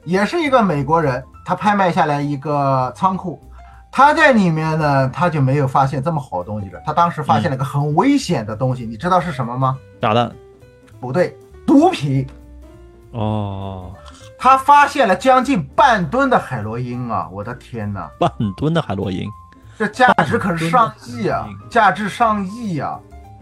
也是一个美国人，他拍卖下来一个仓库，他在里面呢，他就没有发现这么好东西了。他当时发现了个很危险的东西，你知道是什么吗？炸弹。不对，毒品。哦，他发现了将近半吨的海洛因啊！我的天哪，半吨的海洛因，这价值可是上亿啊价值上亿啊！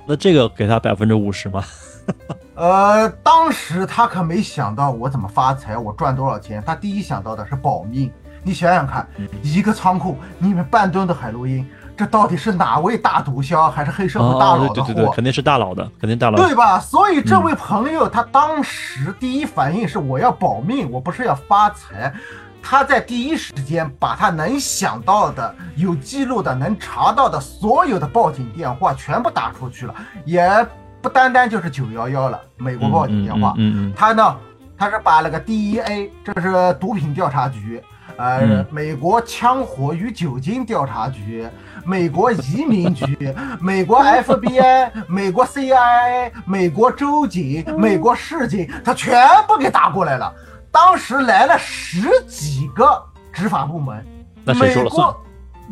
那这个给他百分之五十吗？呃，当时他可没想到我怎么发财，我赚多少钱。他第一想到的是保命。你想想看，嗯一个仓库里面半吨的海洛因，这到底是哪位大毒枭，还是黑社会大哦，佬的对对对对，货？肯定是大佬的，肯定大佬。对吧？所以这位朋友他当时第一反应是我要保命，我不是要发财。他在第一时间把他能想到的、有记录的、能查到的所有的报警电话全部打出去了，也不单单就是九幺幺了，美国报警电话。嗯嗯他呢，他是把那个 DEA，这是毒品调查局，呃，嗯美国枪火与酒精调查局，美国移民局，美国 FBI，美国 CIA，美国州警，美国市警，他全部给打过来了。当时来了十几个执法部门，那谁说了算美国？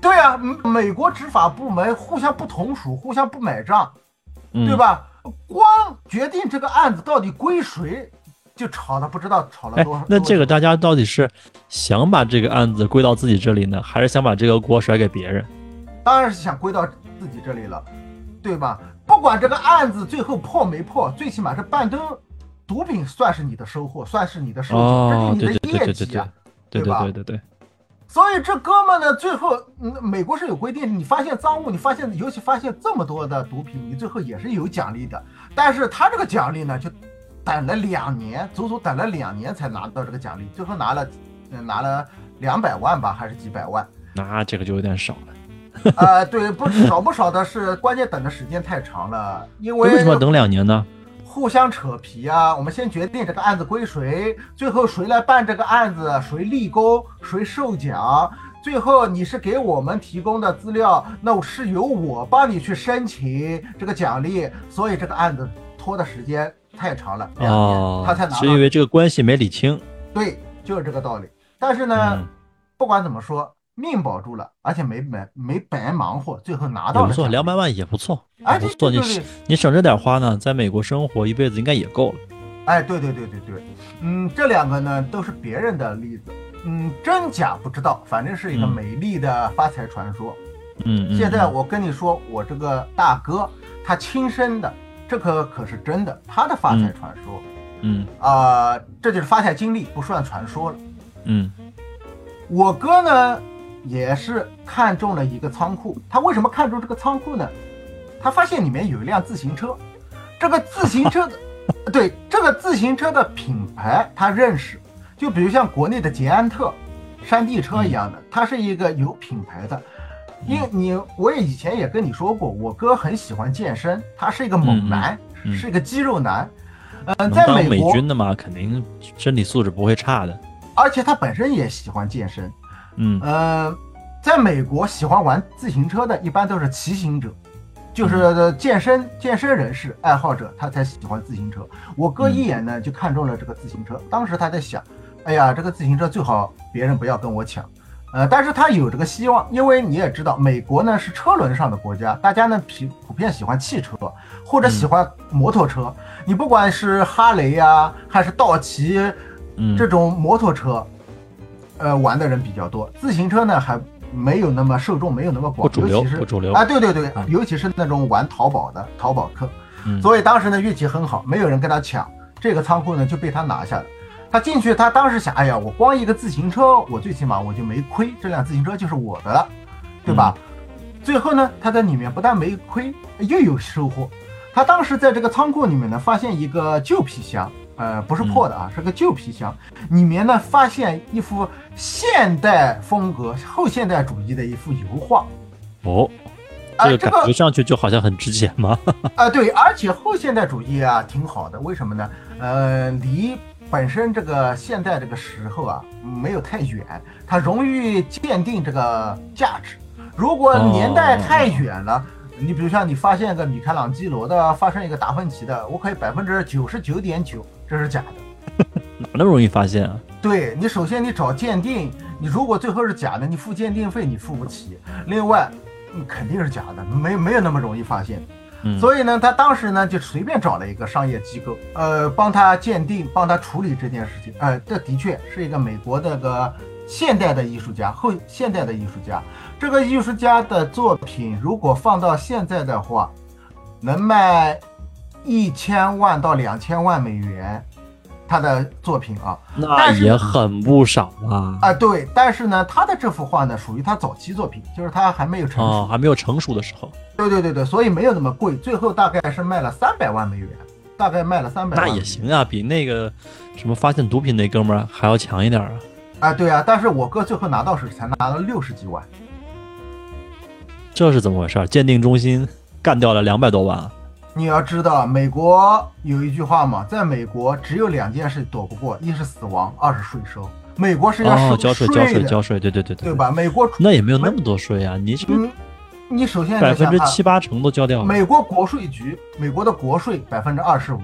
对啊，嗯美国执法部门互相不同属，互相不买账。嗯，对？吧？光决定这个案子到底归谁，就吵的不知道吵了哎多少。，那这个大家到底是想把这个案子归到自己这里呢，还是想把这个锅甩给别人？当然是想归到自己这里了，对吧？不管这个案子最后破没破，最起码是半吨毒品算是你的收获，算是你的收益，哦，这是你的业绩啊。对对对吧对对对，所以这哥们呢，最后，嗯，美国是有规定，你发现赃物，你发现，尤其发现这么多的毒品，你最后也是有奖励的。但是他这个奖励呢，就等了两年，足足等了两年才拿到这个奖励，最后拿了，呃拿了两百万吧，还是几百万？那这个就有点少了。呃，对，不少不少的是，关键等的时间太长了，因为为什么等两年呢？互相扯皮啊！我们先决定这个案子归谁，最后谁来办这个案子，谁立功，谁受奖。最后你是给我们提供的资料，那我是由我帮你去申请这个奖励，所以这个案子拖的时间太长了，两年、哦他才，拿到是。因为这个关系没理清。对，就是这个道理。但是呢，嗯，不管怎么说，命保住了，而且没没没白忙活，最后拿到了也不错，两百万也不错，哎，不错。你你省着点花呢，在美国生活一辈子应该也够了。哎，对对对对对，嗯，这两个呢都是别人的例子，嗯，真假不知道，反正是一个嗯美丽的发财传说。嗯现在我跟你说，我这个大哥他亲身的，这可可是真的，他的发财传说。嗯啊、这就是发财经历，不算传说了。嗯我哥呢也是看中了一个仓库，他为什么看中这个仓库呢？他发现里面有一辆自行车，这个自行车的，对这个自行车的品牌他认识，就比如像国内的捷安特、山地车一样的，它是一个有品牌的。因为你，我也以前也跟你说过，我哥很喜欢健身，他是一个猛男，嗯嗯是一个肌肉男。嗯、在美国，军的嘛，肯定身体素质不会差的。而且他本身也喜欢健身。嗯呃，在美国喜欢玩自行车的，一般都是骑行者，就是健身健身人士爱好者，他才喜欢自行车。我哥一眼呢就看中了这个自行车，当时他在想，哎呀，这个自行车最好别人不要跟我抢。呃，但是他有这个希望，因为你也知道，美国呢是车轮上的国家，大家呢普普遍喜欢汽车或者喜欢摩托车。你不管是哈雷呀、还是道奇，嗯，这种摩托车，呃，玩的人比较多。自行车呢，还没有那么受众没有那么广，不主流尤其是不主流啊，对对对嗯，尤其是那种玩淘宝的淘宝客。嗯所以当时呢运气很好，没有人跟他抢，这个仓库呢就被他拿下了。他进去，他当时想，哎呀，我光一个自行车，我最起码我就没亏，这辆自行车就是我的了，对吧？最后呢，他在里面不但没亏，又有收获。他当时在这个仓库里面呢，发现一个旧皮箱，呃，不是破的啊，是个旧皮箱，里面呢发现一幅现代风格、后现代主义的一幅油画。哦，啊、这个这个感觉上去就好像很值钱吗。啊，对，而且后现代主义啊挺好的，为什么呢？呃，离本身这个现代这个时候啊没有太远，它容易鉴定这个价值。如果年代太远了，你比如像你发现个米开朗基罗的，发生一个达芬奇的，我可以百分之九十九点九这是假的。哪那么容易发现啊？对你，首先你找鉴定，你如果最后是假的，你付鉴定费你付不起。另外，你肯定是假的，没没有那么容易发现。嗯，所以呢，他当时呢就随便找了一个商业机构，呃，帮他鉴定，帮他处理这件事情。呃，这的确是一个美国的个现代的艺术家，后现代的艺术家。这个艺术家的作品如果放到现在的话，能卖一千万到两千万美元，他的作品啊那也很不少啊。啊对，但是呢，他的这幅画呢属于他早期作品，就是他还没有成熟。哦，还没有成熟的时候，对对对对，所以没有那么贵，最后大概是卖了三百万美元，大概卖了三百万。那也行啊，比那个什么发现毒品那哥们儿还要强一点啊。啊，对啊，但是我哥最后拿到手才拿了六十几万。这是怎么回事？鉴定中心干掉了两百多万啊！你要知道，美国有一句话嘛，在美国只有两件事躲不过，一是死亡，二是税收。美国是要收哦，交税、交税、的，交税，对对对对？对吧？美国，那也没有那么多税啊，你你首先百分之七八成都交掉了？美国国税局，美国的国税百分之二十五，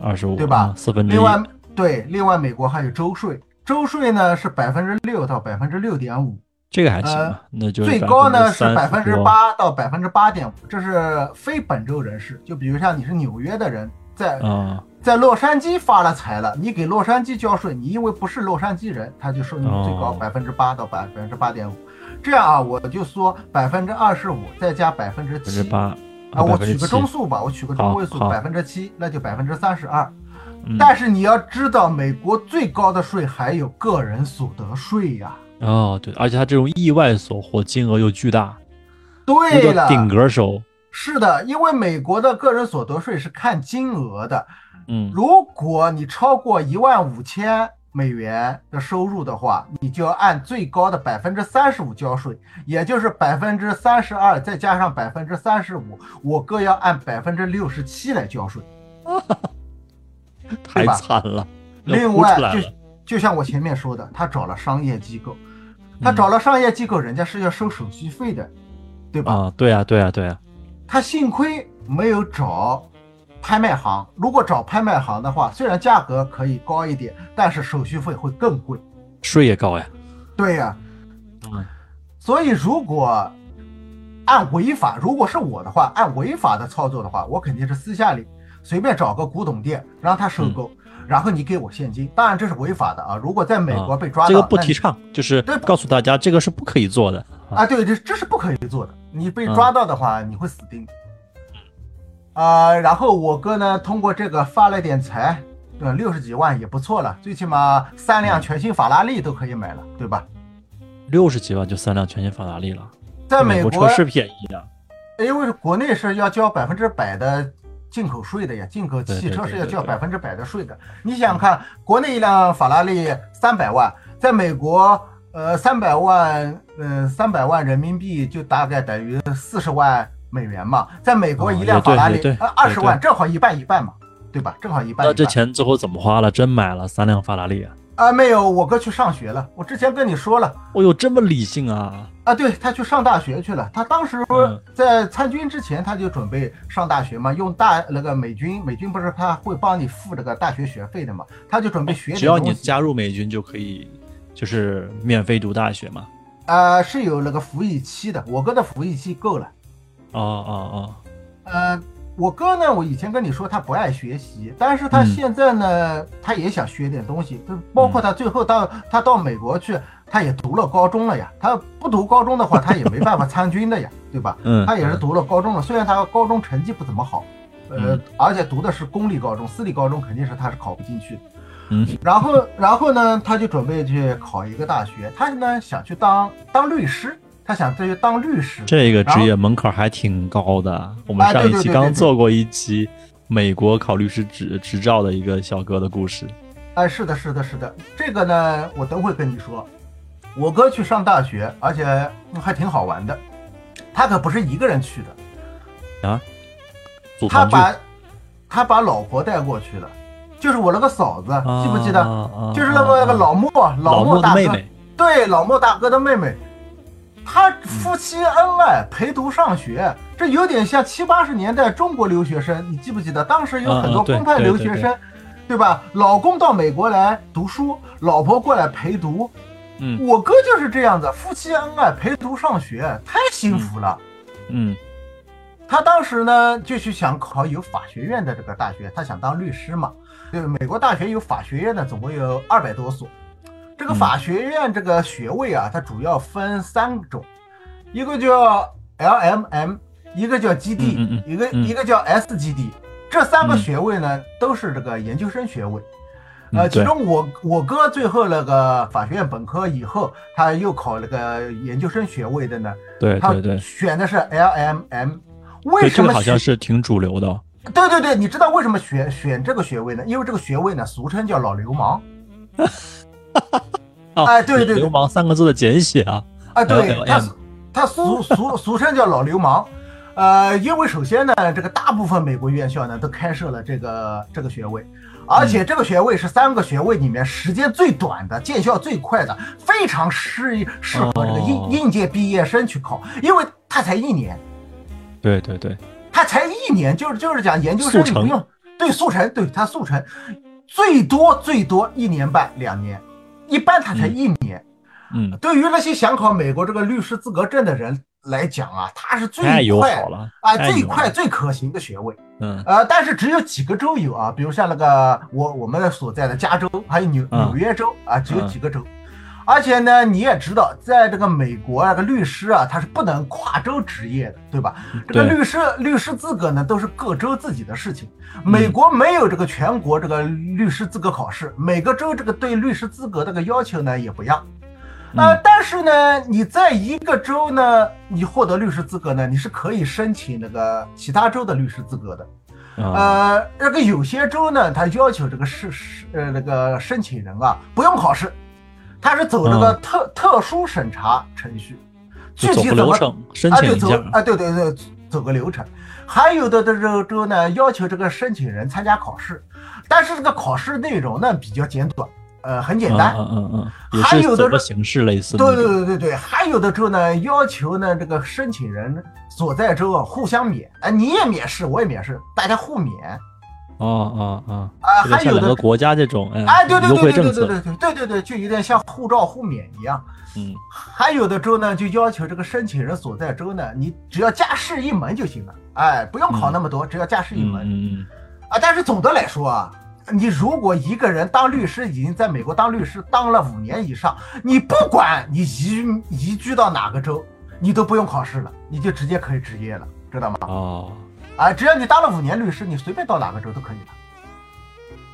二十五，对吧嗯四分之一另。外，对，另外美国还有州税，州税呢是百分之六到百分之六点五，这个还行啊呃，那就是最高呢是百分之。八到百分之八点五，这是非本州人士。就比如像你是纽约的人，在啊，在洛杉矶发了财了，你给洛杉矶交税，你因为不是洛杉矶人，他就收你最高哦百分之八到百分之八点五。这样啊，我就说百分之二十五再加百分之七啊，我取个中数吧，我取个中位数，百分之七，那就百分之三十二。嗯但是你要知道，美国最高的税还有个人所得税呀。哦，对，而且他这种意外所获金额又巨大，对了，顶格收。是的，因为美国的个人所得税是看金额的，嗯，如果你超过一万五千美元的收入的话，你就要按最高的百分之三十五交税，也就是百分之三十二再加上百分之三十五，我哥要按百分之六十七来交税。太惨了，另外就就像我前面说的，他找了商业机构，他嗯找了商业机构，人家是要收手续费的，对吧？啊，对啊，对啊，对啊，他幸亏没有找拍卖行，如果找拍卖行的话，虽然价格可以高一点，但是手续费会更贵。税也高呀。对呀、嗯所以如果按违法，如果是我的话，按违法的操作的话，我肯定是私下里随便找个古董店让他收购，然后你给我现金。当然这是违法的啊！如果在美国被抓到，这个不提倡，就是告诉大家这个是不可以做的。啊，对，这这是不可以做的。你嗯被抓到的话，你会死定的。啊、然后我哥呢，通过这个发了点财，对，六十几万也不错了，最起码三辆全新法拉利都可以买了，对吧？六十几万就三辆全新法拉利了，在美国是便宜的，因为国内是要交百分之百的进口税的呀，进口汽车是要交百分之百的税的。你想想看，国内一辆法拉利三百万，在美国，呃，三百万，呃，三百万人民币就大概等于四十万美元嘛。在美国哦一辆法拉利二十万，正好一半一半嘛，对吧？正好一半那这。钱最后怎么花了？真买了三辆法拉利啊？啊，没有，我哥去上学了。我之前跟你说了。哦哟，这么理性啊！啊，对他去上大学去了。他当时嗯在参军之前，他就准备上大学嘛，用大那个美军，美军不是他会帮你付这个大学学费的嘛，他就准备学只要你加入美军就可以，就是免费读大学嘛。呃是有那个服役期的，我哥的服役期够了。哦哦呃，我哥呢，我以前跟你说他不爱学习，但是他嗯现在呢，他也想学点东西，就包括他最后到他到美国去，他也读了高中了呀。他不读高中的话，他也没办法参军的呀，对吧？嗯他也是读了高中了，虽然他高中成绩不怎么好，呃嗯，而且读的是公立高中，私立高中肯定是他是考不进去的。嗯然后，然后呢，他就准备去考一个大学，他呢想去当当律师，他想去当律师。这个职业门槛还挺高的。我们哎上一期刚做过一期美国考律师执执照的一个小哥的故事。哎，是的，是的，是的，这个呢，我等会跟你说。我哥去上大学，而且嗯还挺好玩的。他可不是一个人去的，啊，他把他把老婆带过去了，就是我那个嫂子，记不记得？啊就是那个那个老莫，老莫大哥，妹妹。对，老莫大哥的妹妹，他夫妻恩爱，陪读上学，这有点像七八十年代中国留学生，你记不记得？当时有很多公派留学生，对吧？老公到美国来读书，老婆过来陪读。嗯我哥就是这样子，夫妻恩爱，陪读上学，太幸福了。嗯他当时呢就去想考有法学院的这个大学，他想当律师嘛。对，美国大学有法学院的，总共有二百多所。这个嗯法学院这个学位啊，它主要分三种，一个叫 LMM，一个叫 GD，、嗯嗯嗯一个、嗯一个叫 SGD。这三个嗯学位呢，都是这个研究生学位。呃，其中我我哥最后那个法学院本科以后，他又考那个研究生学位的呢，他对对对，选的是 LMM。为对这个什么选好像是挺主流的哦。对对对，你知道为什么选选这个学位呢？因为这个学位呢，俗称叫老流氓。哦哎对对对流氓三个字的简写啊。啊，对它它俗俗俗称叫老流氓。呃，因为首先呢，这个大部分美国院校呢都开设了这个这个学位，而且这个学位是三个学位里面时间最短的，见效最快的，非常适适合这个应、哦。应届毕业生去考，因为它才一年。对对对，他才一年，就是就是讲研究生你不用。对速成，对他速成，最多最多一年半两年，一般他才嗯一年。嗯，对于那些想考美国这个律师资格证的人来讲啊，他是最快啊，最快最可行的学位。嗯呃，但是只有几个州有啊，比如像那个我我们所在的加州，还有纽嗯纽约州啊，只有嗯几个州。而且呢，你也知道，在这个美国啊，这个律师啊，他是不能跨州执业的，对吧？这个律师律师资格呢，都是各州自己的事情。美国没有这个全国这个律师资格考试，每个州这个对律师资格这个要求呢也不一样。呃，嗯但是呢，你在一个州呢，你获得律师资格呢，你是可以申请那个其他州的律师资格的。啊呃，那个有些州呢，它要求这个是是呃那个申请人啊不用考试，他是走这个嗯特、特殊审查程序，具体怎么个流程，申啊对走请一下。啊对对对走个流程。还有的的州州呢要求这个申请人参加考试，但是这个考试内容呢比较简短，呃很简单。嗯嗯嗯，还有的形式类似对。对对对对，还有的州呢要求呢这个申请人所在州啊互相免，哎你也免试，我也免试，大家互免。哦哦哦，啊，还有的国家这种哎哎，对对对对对。对对对对对，就有点像护照互免一样。嗯还有的州呢，就要求这个申请人所在州呢，你只要驾驶一门就行了，哎，不用考那么多，只要驾驶一嗯门嗯啊。但是总的来说啊，你如果一个人当律师，已经在美国当律师当了五年以上，你不管你移移居到哪个州，你都不用考试了，你就直接可以执业了，知道吗？嗯哦，啊，只要你当了五年律师，你随便到哪个州都可以了。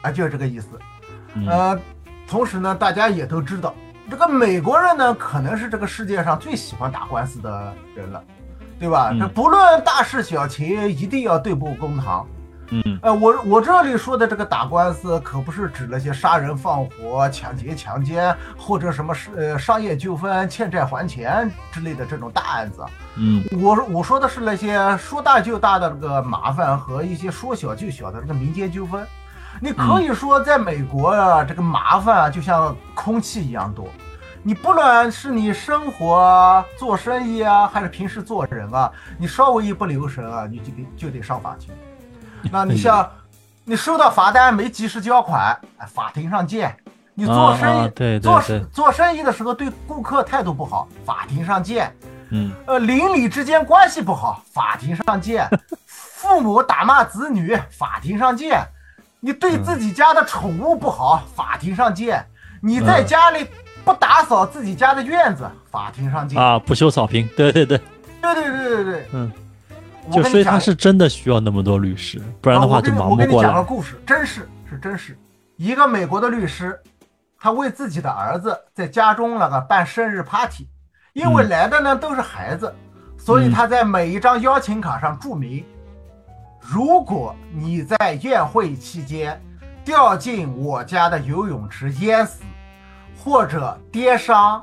啊，就是这个意思。嗯呃，同时呢，大家也都知道，这个美国人呢，可能是这个世界上最喜欢打官司的人了，对吧？嗯这不论大事小情，一定要对簿公堂。嗯呃，我我这里说的这个打官司，可不是指那些杀人放火、抢劫强奸，或者什么是呃商业纠纷、欠债还钱之类的这种大案子。嗯我我说的是那些说大就大的这个麻烦和一些说小就小的这个民间纠纷。你可以说，在美国啊，这个麻烦啊，就像空气一样多。你不论是你生活啊、做生意啊，还是平时做人啊，你稍微一不留神啊，你就得就得上法庭。那你像你收到罚单没及时交款，哎，法庭上见。你做生意，啊啊对对做对做生意的时候对顾客态度不好，法庭上见。嗯。呃，邻里之间关系不好，法庭上见；父母打骂子女，法庭上见；你对自己家的宠物不好，法庭上见；你在嗯家里不打扫自己家的院子，法庭上见。啊，不修草坪，对对对，对对对对对，嗯，就所以他是真的需要那么多律师，不然的话就忙我跟你讲个不过来。故事，真事是真事。一个美国的律师，他为自己的儿子在家中那个办生日 party，因为嗯来的呢都是孩子，所以嗯他在每一张邀请卡上注明：如果你在宴会期间掉进我家的游泳池淹死，或者跌伤、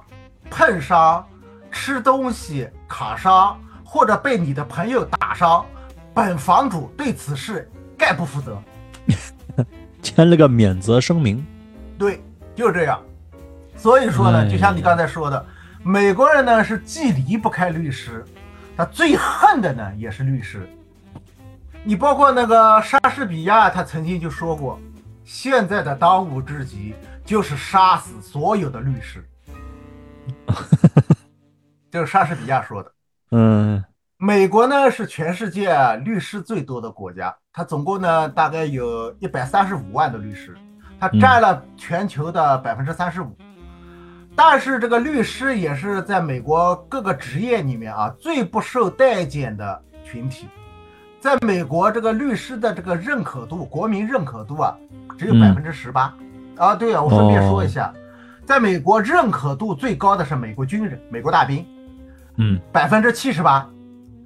碰伤、吃东西卡伤，或者被你的朋友打伤，本房主对此事概不负责。签了个免责声明。对，就是这样。所以说哎呢，就像你刚才说的，美国人呢是既离不开律师，他最恨的呢也是律师。你包括那个莎士比亚，他曾经就说过，现在的当务之急就是杀死所有的律师。这是莎士比亚说的。嗯美国呢是全世界律师最多的国家，它总共呢大概有一百三十五万的律师，它占了全球的百分之三十五。但是这个律师也是在美国各个职业里面啊最不受待见的群体。在美国，这个律师的这个认可度，国民认可度啊，只有嗯百分之十八。啊，对啊，我顺便说一下，在美国认可度最高的是美国军人、美国大兵，嗯百分之七十八。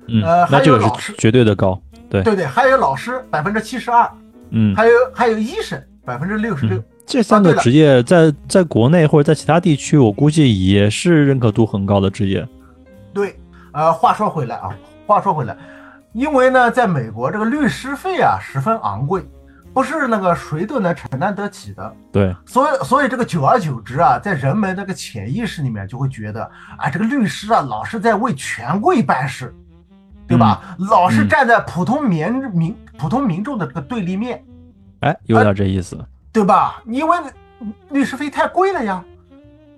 嗯，呃还有老师是绝对的高。对，对对，还有老师百分之七十二，嗯还有还有医生百分之六十六嗯。这三个职业在在国内或者在其他地区，我估计也是认可度很高的职业。对，呃，话说回来啊，话说回来，因为呢，在美国这个律师费啊十分昂贵，不是那个谁都能承担得起的。对，所以，所以这个久而久之啊，在人们那个潜意识里面就会觉得，啊，这个律师啊，老是在为权贵办事，对吧？老是嗯站在普通民民普通民众的这个对立面，哎，有点这意思。对吧？因为律师费太贵了呀。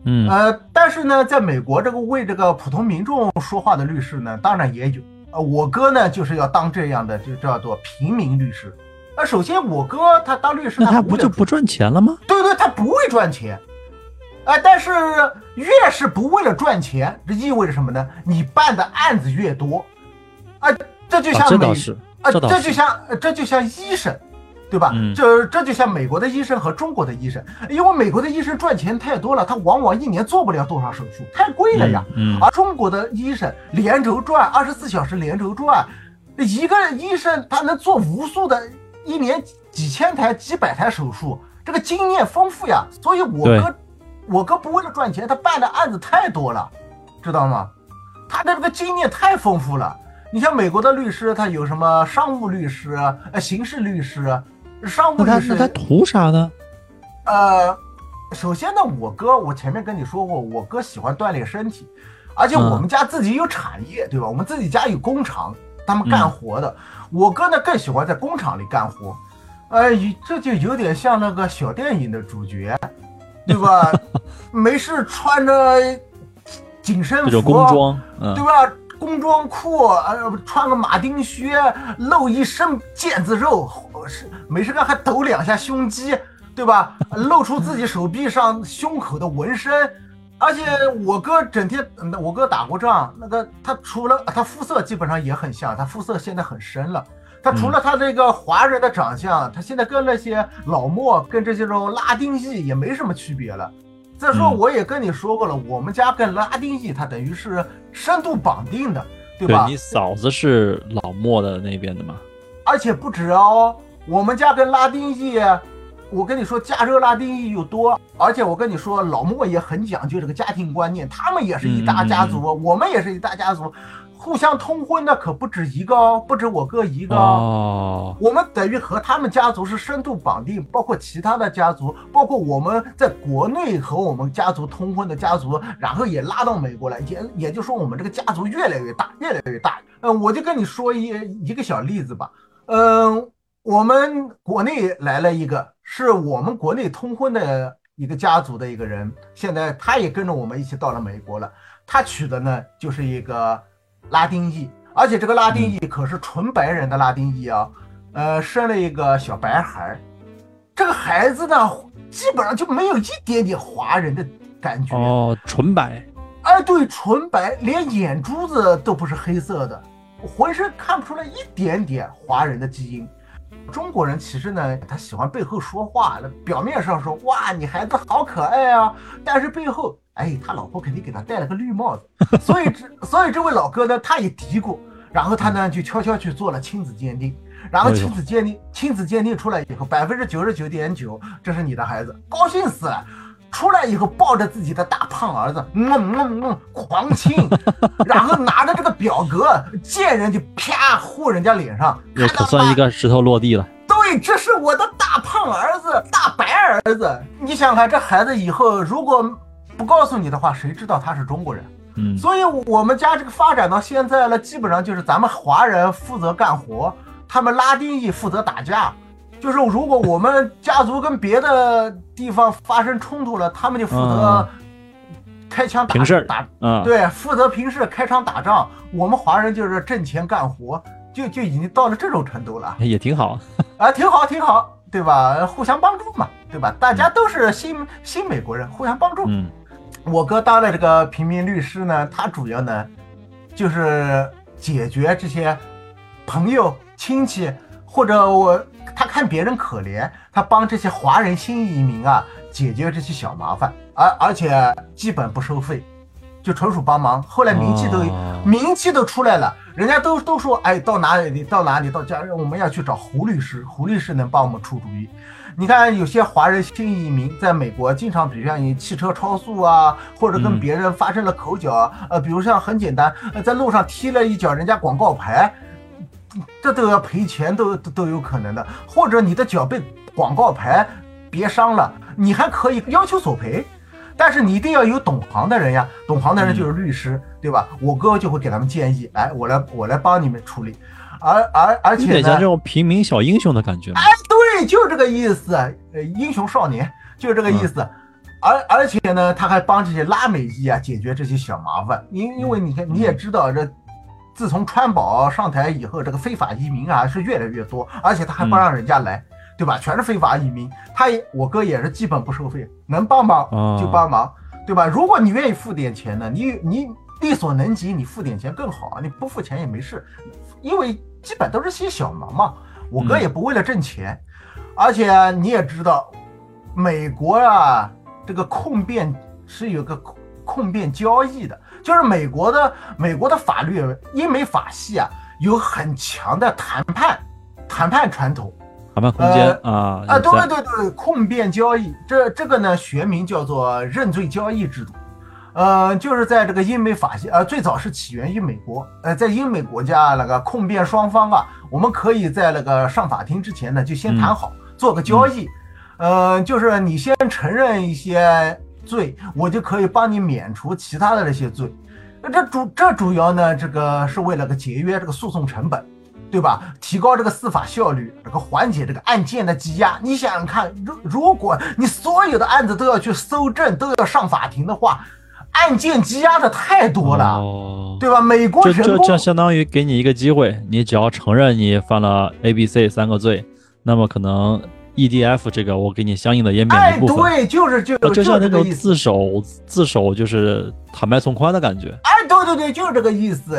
嗯呃，但是呢，在美国这个为这个普通民众说话的律师呢，当然也有。呃，我哥呢就是要当这样的，就叫做平民律师。那首先，我哥他当律师，那他不就不赚钱了吗？对对，他不会赚钱。哎、但是越是不为了赚钱，这意味着什么呢？你办的案子越多，啊，这就啊，像美这啊，这就像呃这就像医生，对吧？嗯这这就像美国的医生和中国的医生，因为美国的医生赚钱太多了，他往往一年做不了多少手术，太贵了呀。嗯，而中国的医生连轴转，二十四小时连轴转，一个医生他能做无数的，一年几千台、几百台手术，这个经验丰富呀。所以我哥，我哥不为了赚钱，他办的案子太多了，知道吗？他的这个经验太丰富了。你像美国的律师，他有什么商务律师、呃刑事律师、商务律师那他图啥呢？呃，首先呢，我哥，我前面跟你说过，我哥喜欢锻炼身体，而且嗯我们家自己有产业，对吧？我们自己家有工厂，他们干嗯活的。我哥呢更喜欢在工厂里干活，哎，这就有点像那个小电影的主角，对吧？没事穿着紧身服，这种工装，嗯对吧？工装裤，呃，穿个马丁靴，露一身腱子肉，是没事干还抖两下胸肌，对吧？露出自己手臂上、胸口的纹身。而且我哥整天，嗯我哥打过仗，那个他除了他肤色基本上也很像，他肤色现在很深了。他除了他这个华人的长相，他现在跟那些老莫跟这些种拉丁裔也没什么区别了。再说嗯我也跟你说过了，我们家跟拉丁裔他等于是深度绑定的，对对吧？你嫂子是老莫的那边的吗？而且不止哦，我们家跟拉丁裔，我跟你说，加州拉丁裔又多，而且我跟你说，老莫也很讲究这个家庭观念，他们也是一大家族，我们也是一大家族，互相通婚的可不止一个哦，不止我哥一个哦。哦，我们等于和他们家族是深度绑定，包括其他的家族，包括我们在国内和我们家族通婚的家族，然后也拉到美国来，也也就是说我们这个家族越来越大，越来越大。嗯，我就跟你说一一个小例子吧。嗯，我们国内来了一个，是我们国内通婚的一个家族的一个人，现在他也跟着我们一起到了美国了。他娶的呢就是一个拉丁裔，而且这个拉丁裔可是纯白人的拉丁裔啊。呃，生了一个小白孩儿，这个孩子呢，基本上就没有一点点华人的感觉。哦，纯白，哎，对，纯白，连眼珠子都不是黑色的，浑身看不出来一点点华人的基因。中国人其实呢，他喜欢背后说话，那表面上说哇，你孩子好可爱啊，但是背后，哎，他老婆肯定给他戴了个绿帽子。所以这，所以这位老哥呢，他也嘀咕，然后他呢就悄悄去做了亲子鉴定。然后亲子鉴定，亲子鉴定出来以后，百分之九十九点九，这是你的孩子，高兴死了。出来以后抱着自己的大胖儿子，嗯嗯嗯，狂亲，然后拿着这个表格，见人就啪呼人家脸上，又可算一个石头落地了。对，这是我的大胖儿子，大白儿子。你想想看，这孩子以后如果不告诉你的话，谁知道他是中国人？嗯，所以我们家这个发展到现在了，基本上就是咱们华人负责干活，他们拉丁裔负责打架。就是如果我们家族跟别的地方发生冲突了，他们就负责开枪打打，嗯，对，负责平事开枪打仗。我们华人就是挣钱干活，就就已经到了这种程度了。也挺好。啊，挺好，挺好，对吧？互相帮助嘛，对吧？大家都是新新美国人，互相帮助。嗯，我哥当了这个平民律师呢，他主要呢就是解决这些朋友、亲戚或者我他看别人可怜，他帮这些华人新移民啊解决这些小麻烦，而而且基本不收费，就纯属帮忙。后来名气都、哦名气都出来了，人家都都说，哎，到哪里到哪里到家，我们要去找胡律师，胡律师能帮我们出主意。你看，有些华人新移民在美国，经常比如像你汽车超速啊，或者跟嗯别人发生了口角啊，呃，比如像很简单，呃，在路上踢了一脚人家广告牌，这都要赔钱，都都都有可能的。或者你的脚被广告牌别伤了，你还可以要求索赔。但是你一定要有懂行的人呀，懂行的人就是律师，对吧？我哥就会给他们建议，哎，我来我来帮你们处理，而而而且呢这，种平民小英雄的感觉哎。对，就是这个意思，呃，英雄少年就是这个意思。而而且呢，他还帮这些拉美裔啊解决这些小麻烦，因因为你看你也知道，这自从川宝上台以后，这个非法移民啊是越来越多，而且他还不让人家来，对吧？全是非法移民，他也我哥也是基本不收费，能帮忙哦就帮忙，对吧？如果你愿意付点钱呢，你你力所能及，你付点钱更好，你不付钱也没事，因为基本都是些小忙嘛。我哥嗯也不为了挣钱，而且你也知道，美国啊，这个控辩是有个控控辩交易的，就是美国的美国的法律，英美法系啊，有很强的谈判谈判传统。谈判空间啊啊，有对对对，控辩交易，这这个呢学名叫做认罪交易制度，呃，就是在这个英美法系，呃，最早是起源于美国，呃，在英美国家那个控辩双方啊，我们可以在那个上法庭之前呢就先谈好，做个交易，呃，就是你先承认一些罪，我就可以帮你免除其他的那些罪，那这主这主要呢，这个是为了个节约这个诉讼成本。对吧？提高这个司法效率，这个缓解这个案件的积压。你想想看，如如果你所有的案子都要去搜证，都要上法庭的话，案件积压的太多了，哦，对吧？美国这这人工这相当于给你一个机会，你只要承认你犯了 A、B、C 三个罪，那么可能 EDF 这个我给你相应的也免哎，一部分。对，就是就哦就像那种。自首自首就是坦白从宽的感觉。哎，对对对，就是这个意思。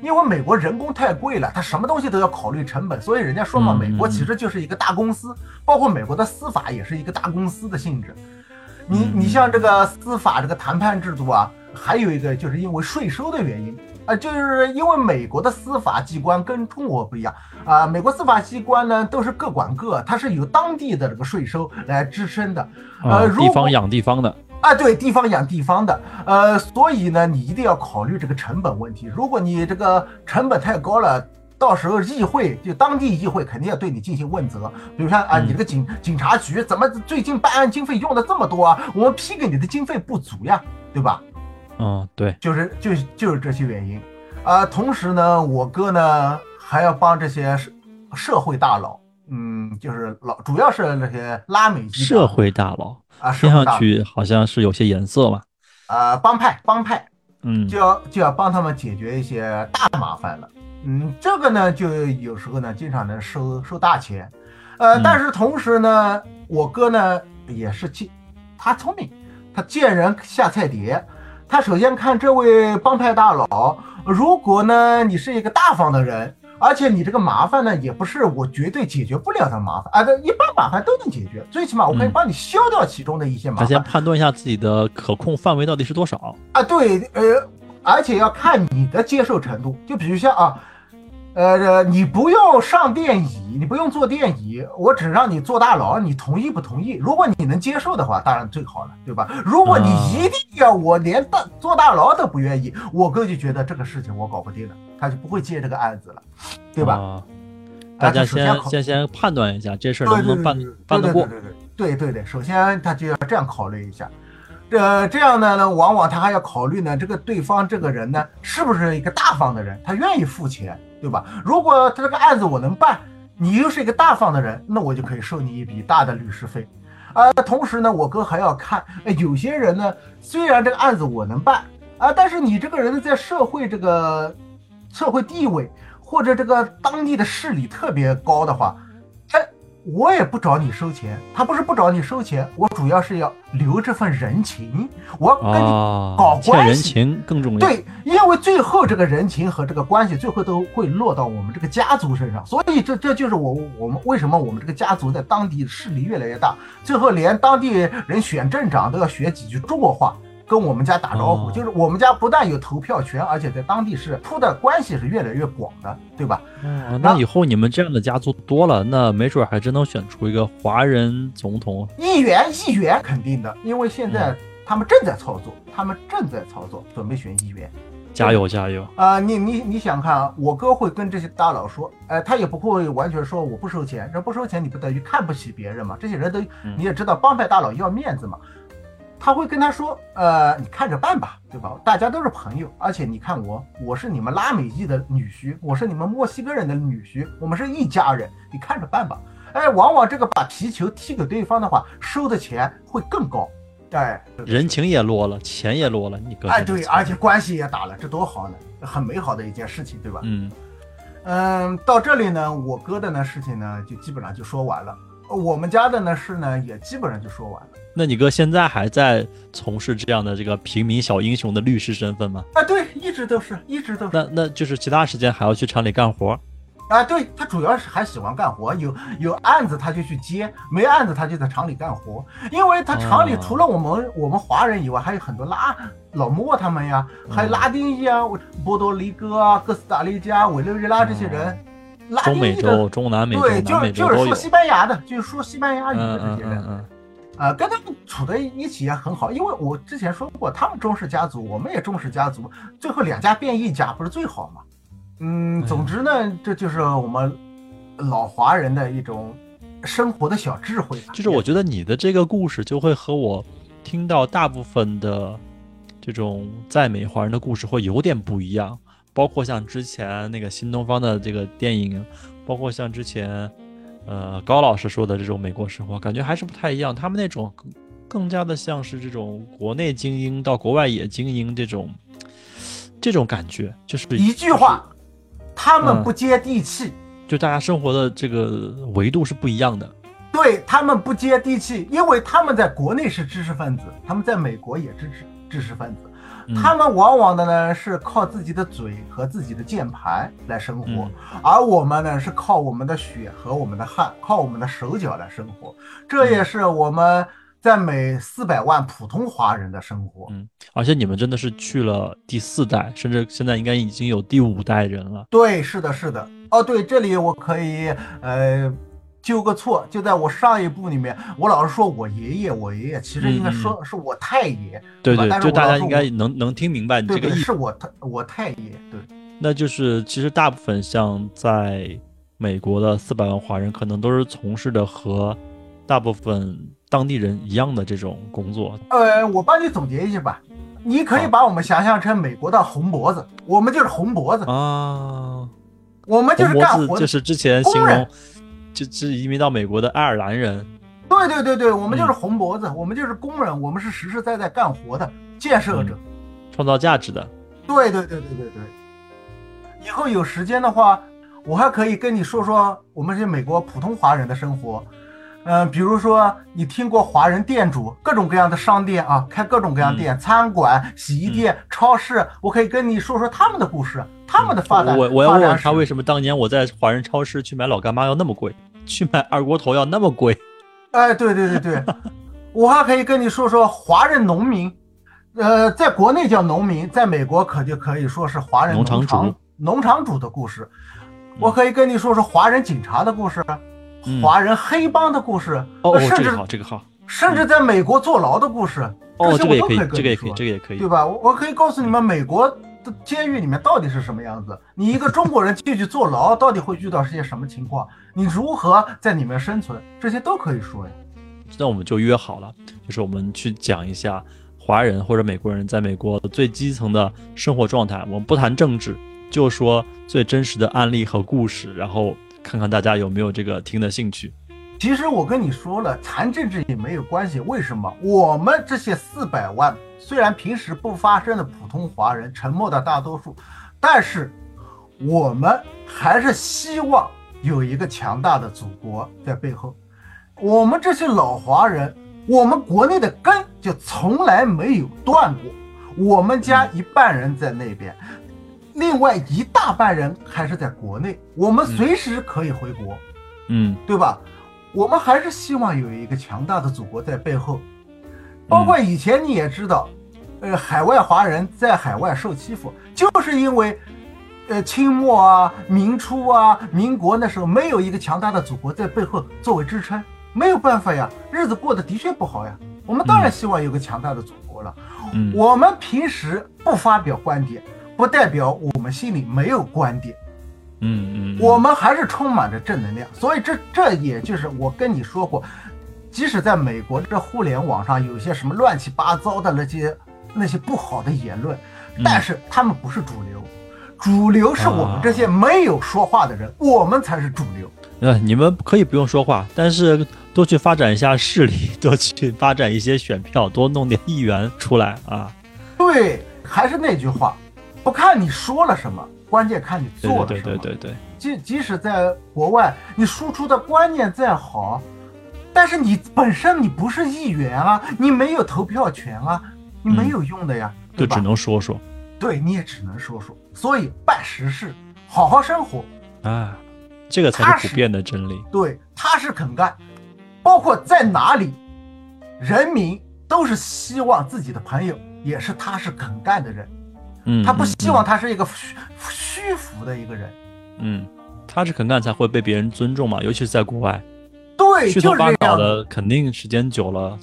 因为美国人工太贵了，他什么东西都要考虑成本，所以人家说嘛，嗯美国嗯其实就是一个大公司，包括美国的司法也是一个大公司的性质。你嗯你像这个司法这个谈判制度啊，还有一个就是因为税收的原因啊、就是因为美国的司法机关跟中国不一样啊、美国司法机关呢都是各管各，它是由当地的这个税收来支撑的。啊呃，地方养地方的，啊，对，地方养地方的，呃，所以呢，你一定要考虑这个成本问题。如果你这个成本太高了，到时候议会就当地议会肯定要对你进行问责。比如说啊，嗯你这个警警察局怎么最近办案经费用的这么多啊？我们批给你的经费不足呀，对吧？嗯，对，就是就就是这些原因。啊、同时呢，我哥呢还要帮这些社社会大佬，嗯，就是老主要是那些拉美籍社会大佬，啊，社听上去好像是有些颜色嘛。啊、帮派帮派。嗯就要就要帮他们解决一些大麻烦了。嗯，这个呢，就有时候呢，经常能收收大钱，呃，嗯但是同时呢，我哥呢也是见他聪明，他见人下菜碟。他首先看这位帮派大佬，如果呢你是一个大方的人，而且你这个麻烦呢也不是我绝对解决不了的麻烦啊，这一般麻烦都能解决，最起码我可以嗯帮你消掉其中的一些麻烦他先。判断一下自己的可控范围到底是多少。啊，对，呃，而且要看你的接受程度。就比如像啊，呃，你不用上电椅，你不用坐电椅，我只让你坐大牢，你同意不同意？如果你能接受的话，当然最好了，对吧？如果你啊一定要我连大坐大牢都不愿意，我哥就觉得这个事情我搞不定了，他就不会接这个案子了，对吧？啊大家首先考先先先判断一下这事儿能不能办对对办得过。对对对对对对，首先他就要这样考虑一下。这这样呢呢，往往他还要考虑呢，这个对方这个人呢，是不是一个大方的人，他愿意付钱，对吧？如果他这个案子我能办，你又是一个大方的人，那我就可以收你一笔大的律师费。啊、同时呢，我哥还要看，哎，有些人呢，虽然这个案子我能办啊、但是你这个人在社会这个社会地位或者这个当地的势力特别高的话，我也不找你收钱。他不是不找你收钱，我主要是要留这份人情，我要跟你啊搞，关系情更重要。对，因为最后这个人情和这个关系，最后都会落到我们这个家族身上，所以这这就是我我们为什么我们这个家族在当地势力越来越大，最后连当地人选镇长都要学几句中国话。跟我们家打招呼，哦就是我们家不但有投票权，而且在当地是铺的关系是越来越广的，对吧？嗯，那以后你们这样的家族多了，那没准还真能选出一个华人总统。议员，议员肯定的，因为现在嗯他们正在操作，他们正在操作，准备选议员。加油加油！啊、你你你想看啊，我哥会跟这些大佬说，呃，他也不会完全说我不收钱，这不收钱你不等于看不起别人嘛？这些人都嗯你也知道，帮派大佬要面子嘛，他会跟他说，呃，你看着办吧，对吧？大家都是朋友，而且你看我，我是你们拉美裔的女婿，我是你们墨西哥人的女婿，我们是一家人，你看着办吧。哎，往往这个把皮球踢给对方的话，收的钱会更高，哎，人情也落了，钱也落了，你哥哎，对，而且关系也打了，这多好呢，很美好的一件事情，对吧？嗯嗯，到这里呢，我哥的呢事情呢就基本上就说完了，我们家的呢事呢也基本上就说完了。那你哥现在还在从事这样的这个平民小英雄的律师身份吗？啊，对，一直都是，一直都是。那那就是其他时间还要去厂里干活。啊，对他主要是还喜欢干活，有有案子他就去接，没案子他就在厂里干活。因为他厂里哦除了我们、我们华人以外，还有很多拉老莫他们呀，还有嗯拉丁裔啊，波多黎各啊、哥斯达黎加、委内瑞拉这些人，拉丁中美洲、中南美洲、对，就南美洲都有就是说。西班牙的，就是说西班牙语的这些人。嗯嗯，啊，跟他们处在一起也很好，因为我之前说过，他们重视家族，我们也重视家族，最后两家变一家，不是最好吗？嗯，总之呢，这就是我们老华人的一种生活的小智慧吧。就是我觉得你的这个故事就会和我听到大部分的这种在美华人的故事会有点不一样，包括像之前那个新东方的这个电影，包括像之前呃高老师说的这种美国生活，感觉还是不太一样。他们那种更更加的像是这种国内精英到国外也精英这种这种感觉，就是一句话，他们嗯不接地气，就大家生活的这个维度是不一样的。对他们不接地气，因为他们在国内是知识分子，他们在美国也是知知识分子。他们往往的呢是靠自己的嘴和自己的键盘来生活，嗯而我们呢是靠我们的血和我们的汗，靠我们的手脚来生活。这也是我们在美四百万普通华人的生活。嗯，而且你们真的是去了第四代，甚至现在应该已经有第五代人了。对，是的，是的。哦，对，这里我可以呃纠个错，就在我上一部里面，我老是说我爷爷，我爷爷，其实应该说是我太爷。对对，但是就大家应该能能听明白你这对对，个意思。是我太我太爷，对。那就是其实大部分像在美国的四百万华人，可能都是从事的和大部分当地人一样的这种工作。呃，我帮你总结一下吧。你可以把我们想象成美国的红脖子，我们就是红脖子，啊，我们就是干活就是之前形容，就是移民到美国的爱尔兰人。对对对对，我们就是嗯红脖子，我们就是工人，我们是实实在在干活的建设者。创造价值的，对对对对对对。以后有时间的话，我还可以跟你说说我们这美国普通华人的生活。嗯、比如说你听过华人店主各种各样的商店啊，开各种各样店，餐馆、洗衣店、超市，我可以跟你说说他们的故事，他们的发展。我我要问问他为？什么当年我在华人超市去买老干妈要那么贵，去买二锅头要那么贵。哎，对对对对，我还可以跟你说说华人农民，呃，在国内叫农民，在美国可就可以说是华人农场农场主农场主的故事。我可以跟你说说华人警察的故事，嗯华人黑帮的故事，哦，哦甚至这个好，这个好。甚至在美国坐牢的故事。哦，这这个也可以这个也可以，这个也可以对。吧？我我可以告诉你们，美国的监狱里面到底是什么样子。你一个中国人进去坐牢，到底会遇到些什么情况？你如何在里面生存？这些都可以说呀。那我们就约好了，就是我们去讲一下华人或者美国人在美国最基层的生活状态。我们不谈政治，就说最真实的案例和故事，然后看看大家有没有这个听的兴趣。其实我跟你说了，谈政治也没有关系。为什么？我们这些四百万虽然平时不发声的普通华人，沉默的大多数，但是我们还是希望有一个强大的祖国在背后。我们这些老华人，我们国内的根就从来没有断过。我们家一半人在那边，另外一大半人还是在国内，我们随时可以回国。嗯对吧？我们还是希望有一个强大的祖国在背后，包括以前你也知道，呃，海外华人在海外受欺负，就是因为，呃，清末啊、明初啊、民国那时候没有一个强大的祖国在背后作为支撑，没有办法呀，日子过得的确不好呀。我们当然希望有个强大的祖国了。嗯我们平时不发表观点，不代表我们心里没有观点。嗯嗯，我们还是充满着正能量，所以这这也就是我跟你说过，即使在美国这互联网上有一些什么乱七八糟的那些那些不好的言论，嗯但是他们不是主流，主流是我们这些没有说话的人，我们才是主流。呃，你们可以不用说话，但是多去发展一下势力，多去发展一些选票，多弄点议员出来啊。对，还是那句话，不看你说了什么，关键看你做了什么。对对对对对，即即使在国外，你输出的观念再好，但是你本身你不是议员啊，你没有投票权啊，你没有用的呀，对吧？就只能说说对你也只能说说。所以办实事，好好生活，啊，这个才是普遍的真理。对，踏实肯干，包括在哪里，人民都是希望自己的朋友也是踏实肯干的人，嗯，他不嗯希望他是一个虚虚浮的一个人。嗯，踏实肯干才会被别人尊重嘛，尤其是在国外，对，虚头巴就是这样。脑的，肯定时间久了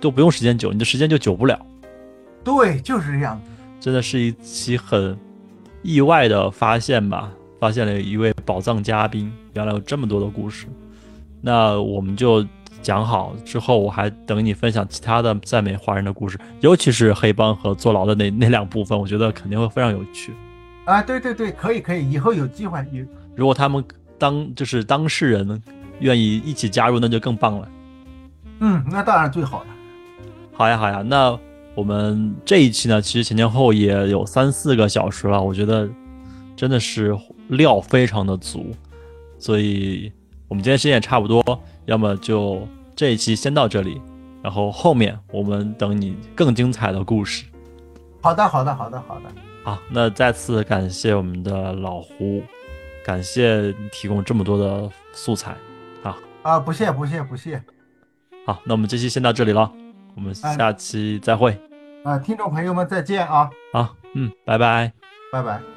都不用时间久，你的时间就久不了。对，就是这样。真的是一期很意外的发现吧，发现了一位宝藏嘉宾，原来有这么多的故事。那我们就讲好之后，我还等你分享其他的赞美华人的故事，尤其是黑帮和坐牢的那那两部分，我觉得肯定会非常有趣。啊，对对对，可以可以，以后有机会有如果他们当就是当事人愿意一起加入，那就更棒了。嗯，那当然最好了。好呀，好呀，那我们这一期呢，其实前前后后也有三四个小时了，我觉得真的是料非常的足，所以我们今天时间也差不多，要么就这一期先到这里，然后后面我们等你更精彩的故事。好的，好的，好的，好的。好，那再次感谢我们的老胡，感谢你提供这么多的素材。好啊，不谢不谢不谢。好，那我们这期先到这里了，我们下期再会。啊，听众朋友们再见啊！好，嗯，拜拜，拜拜。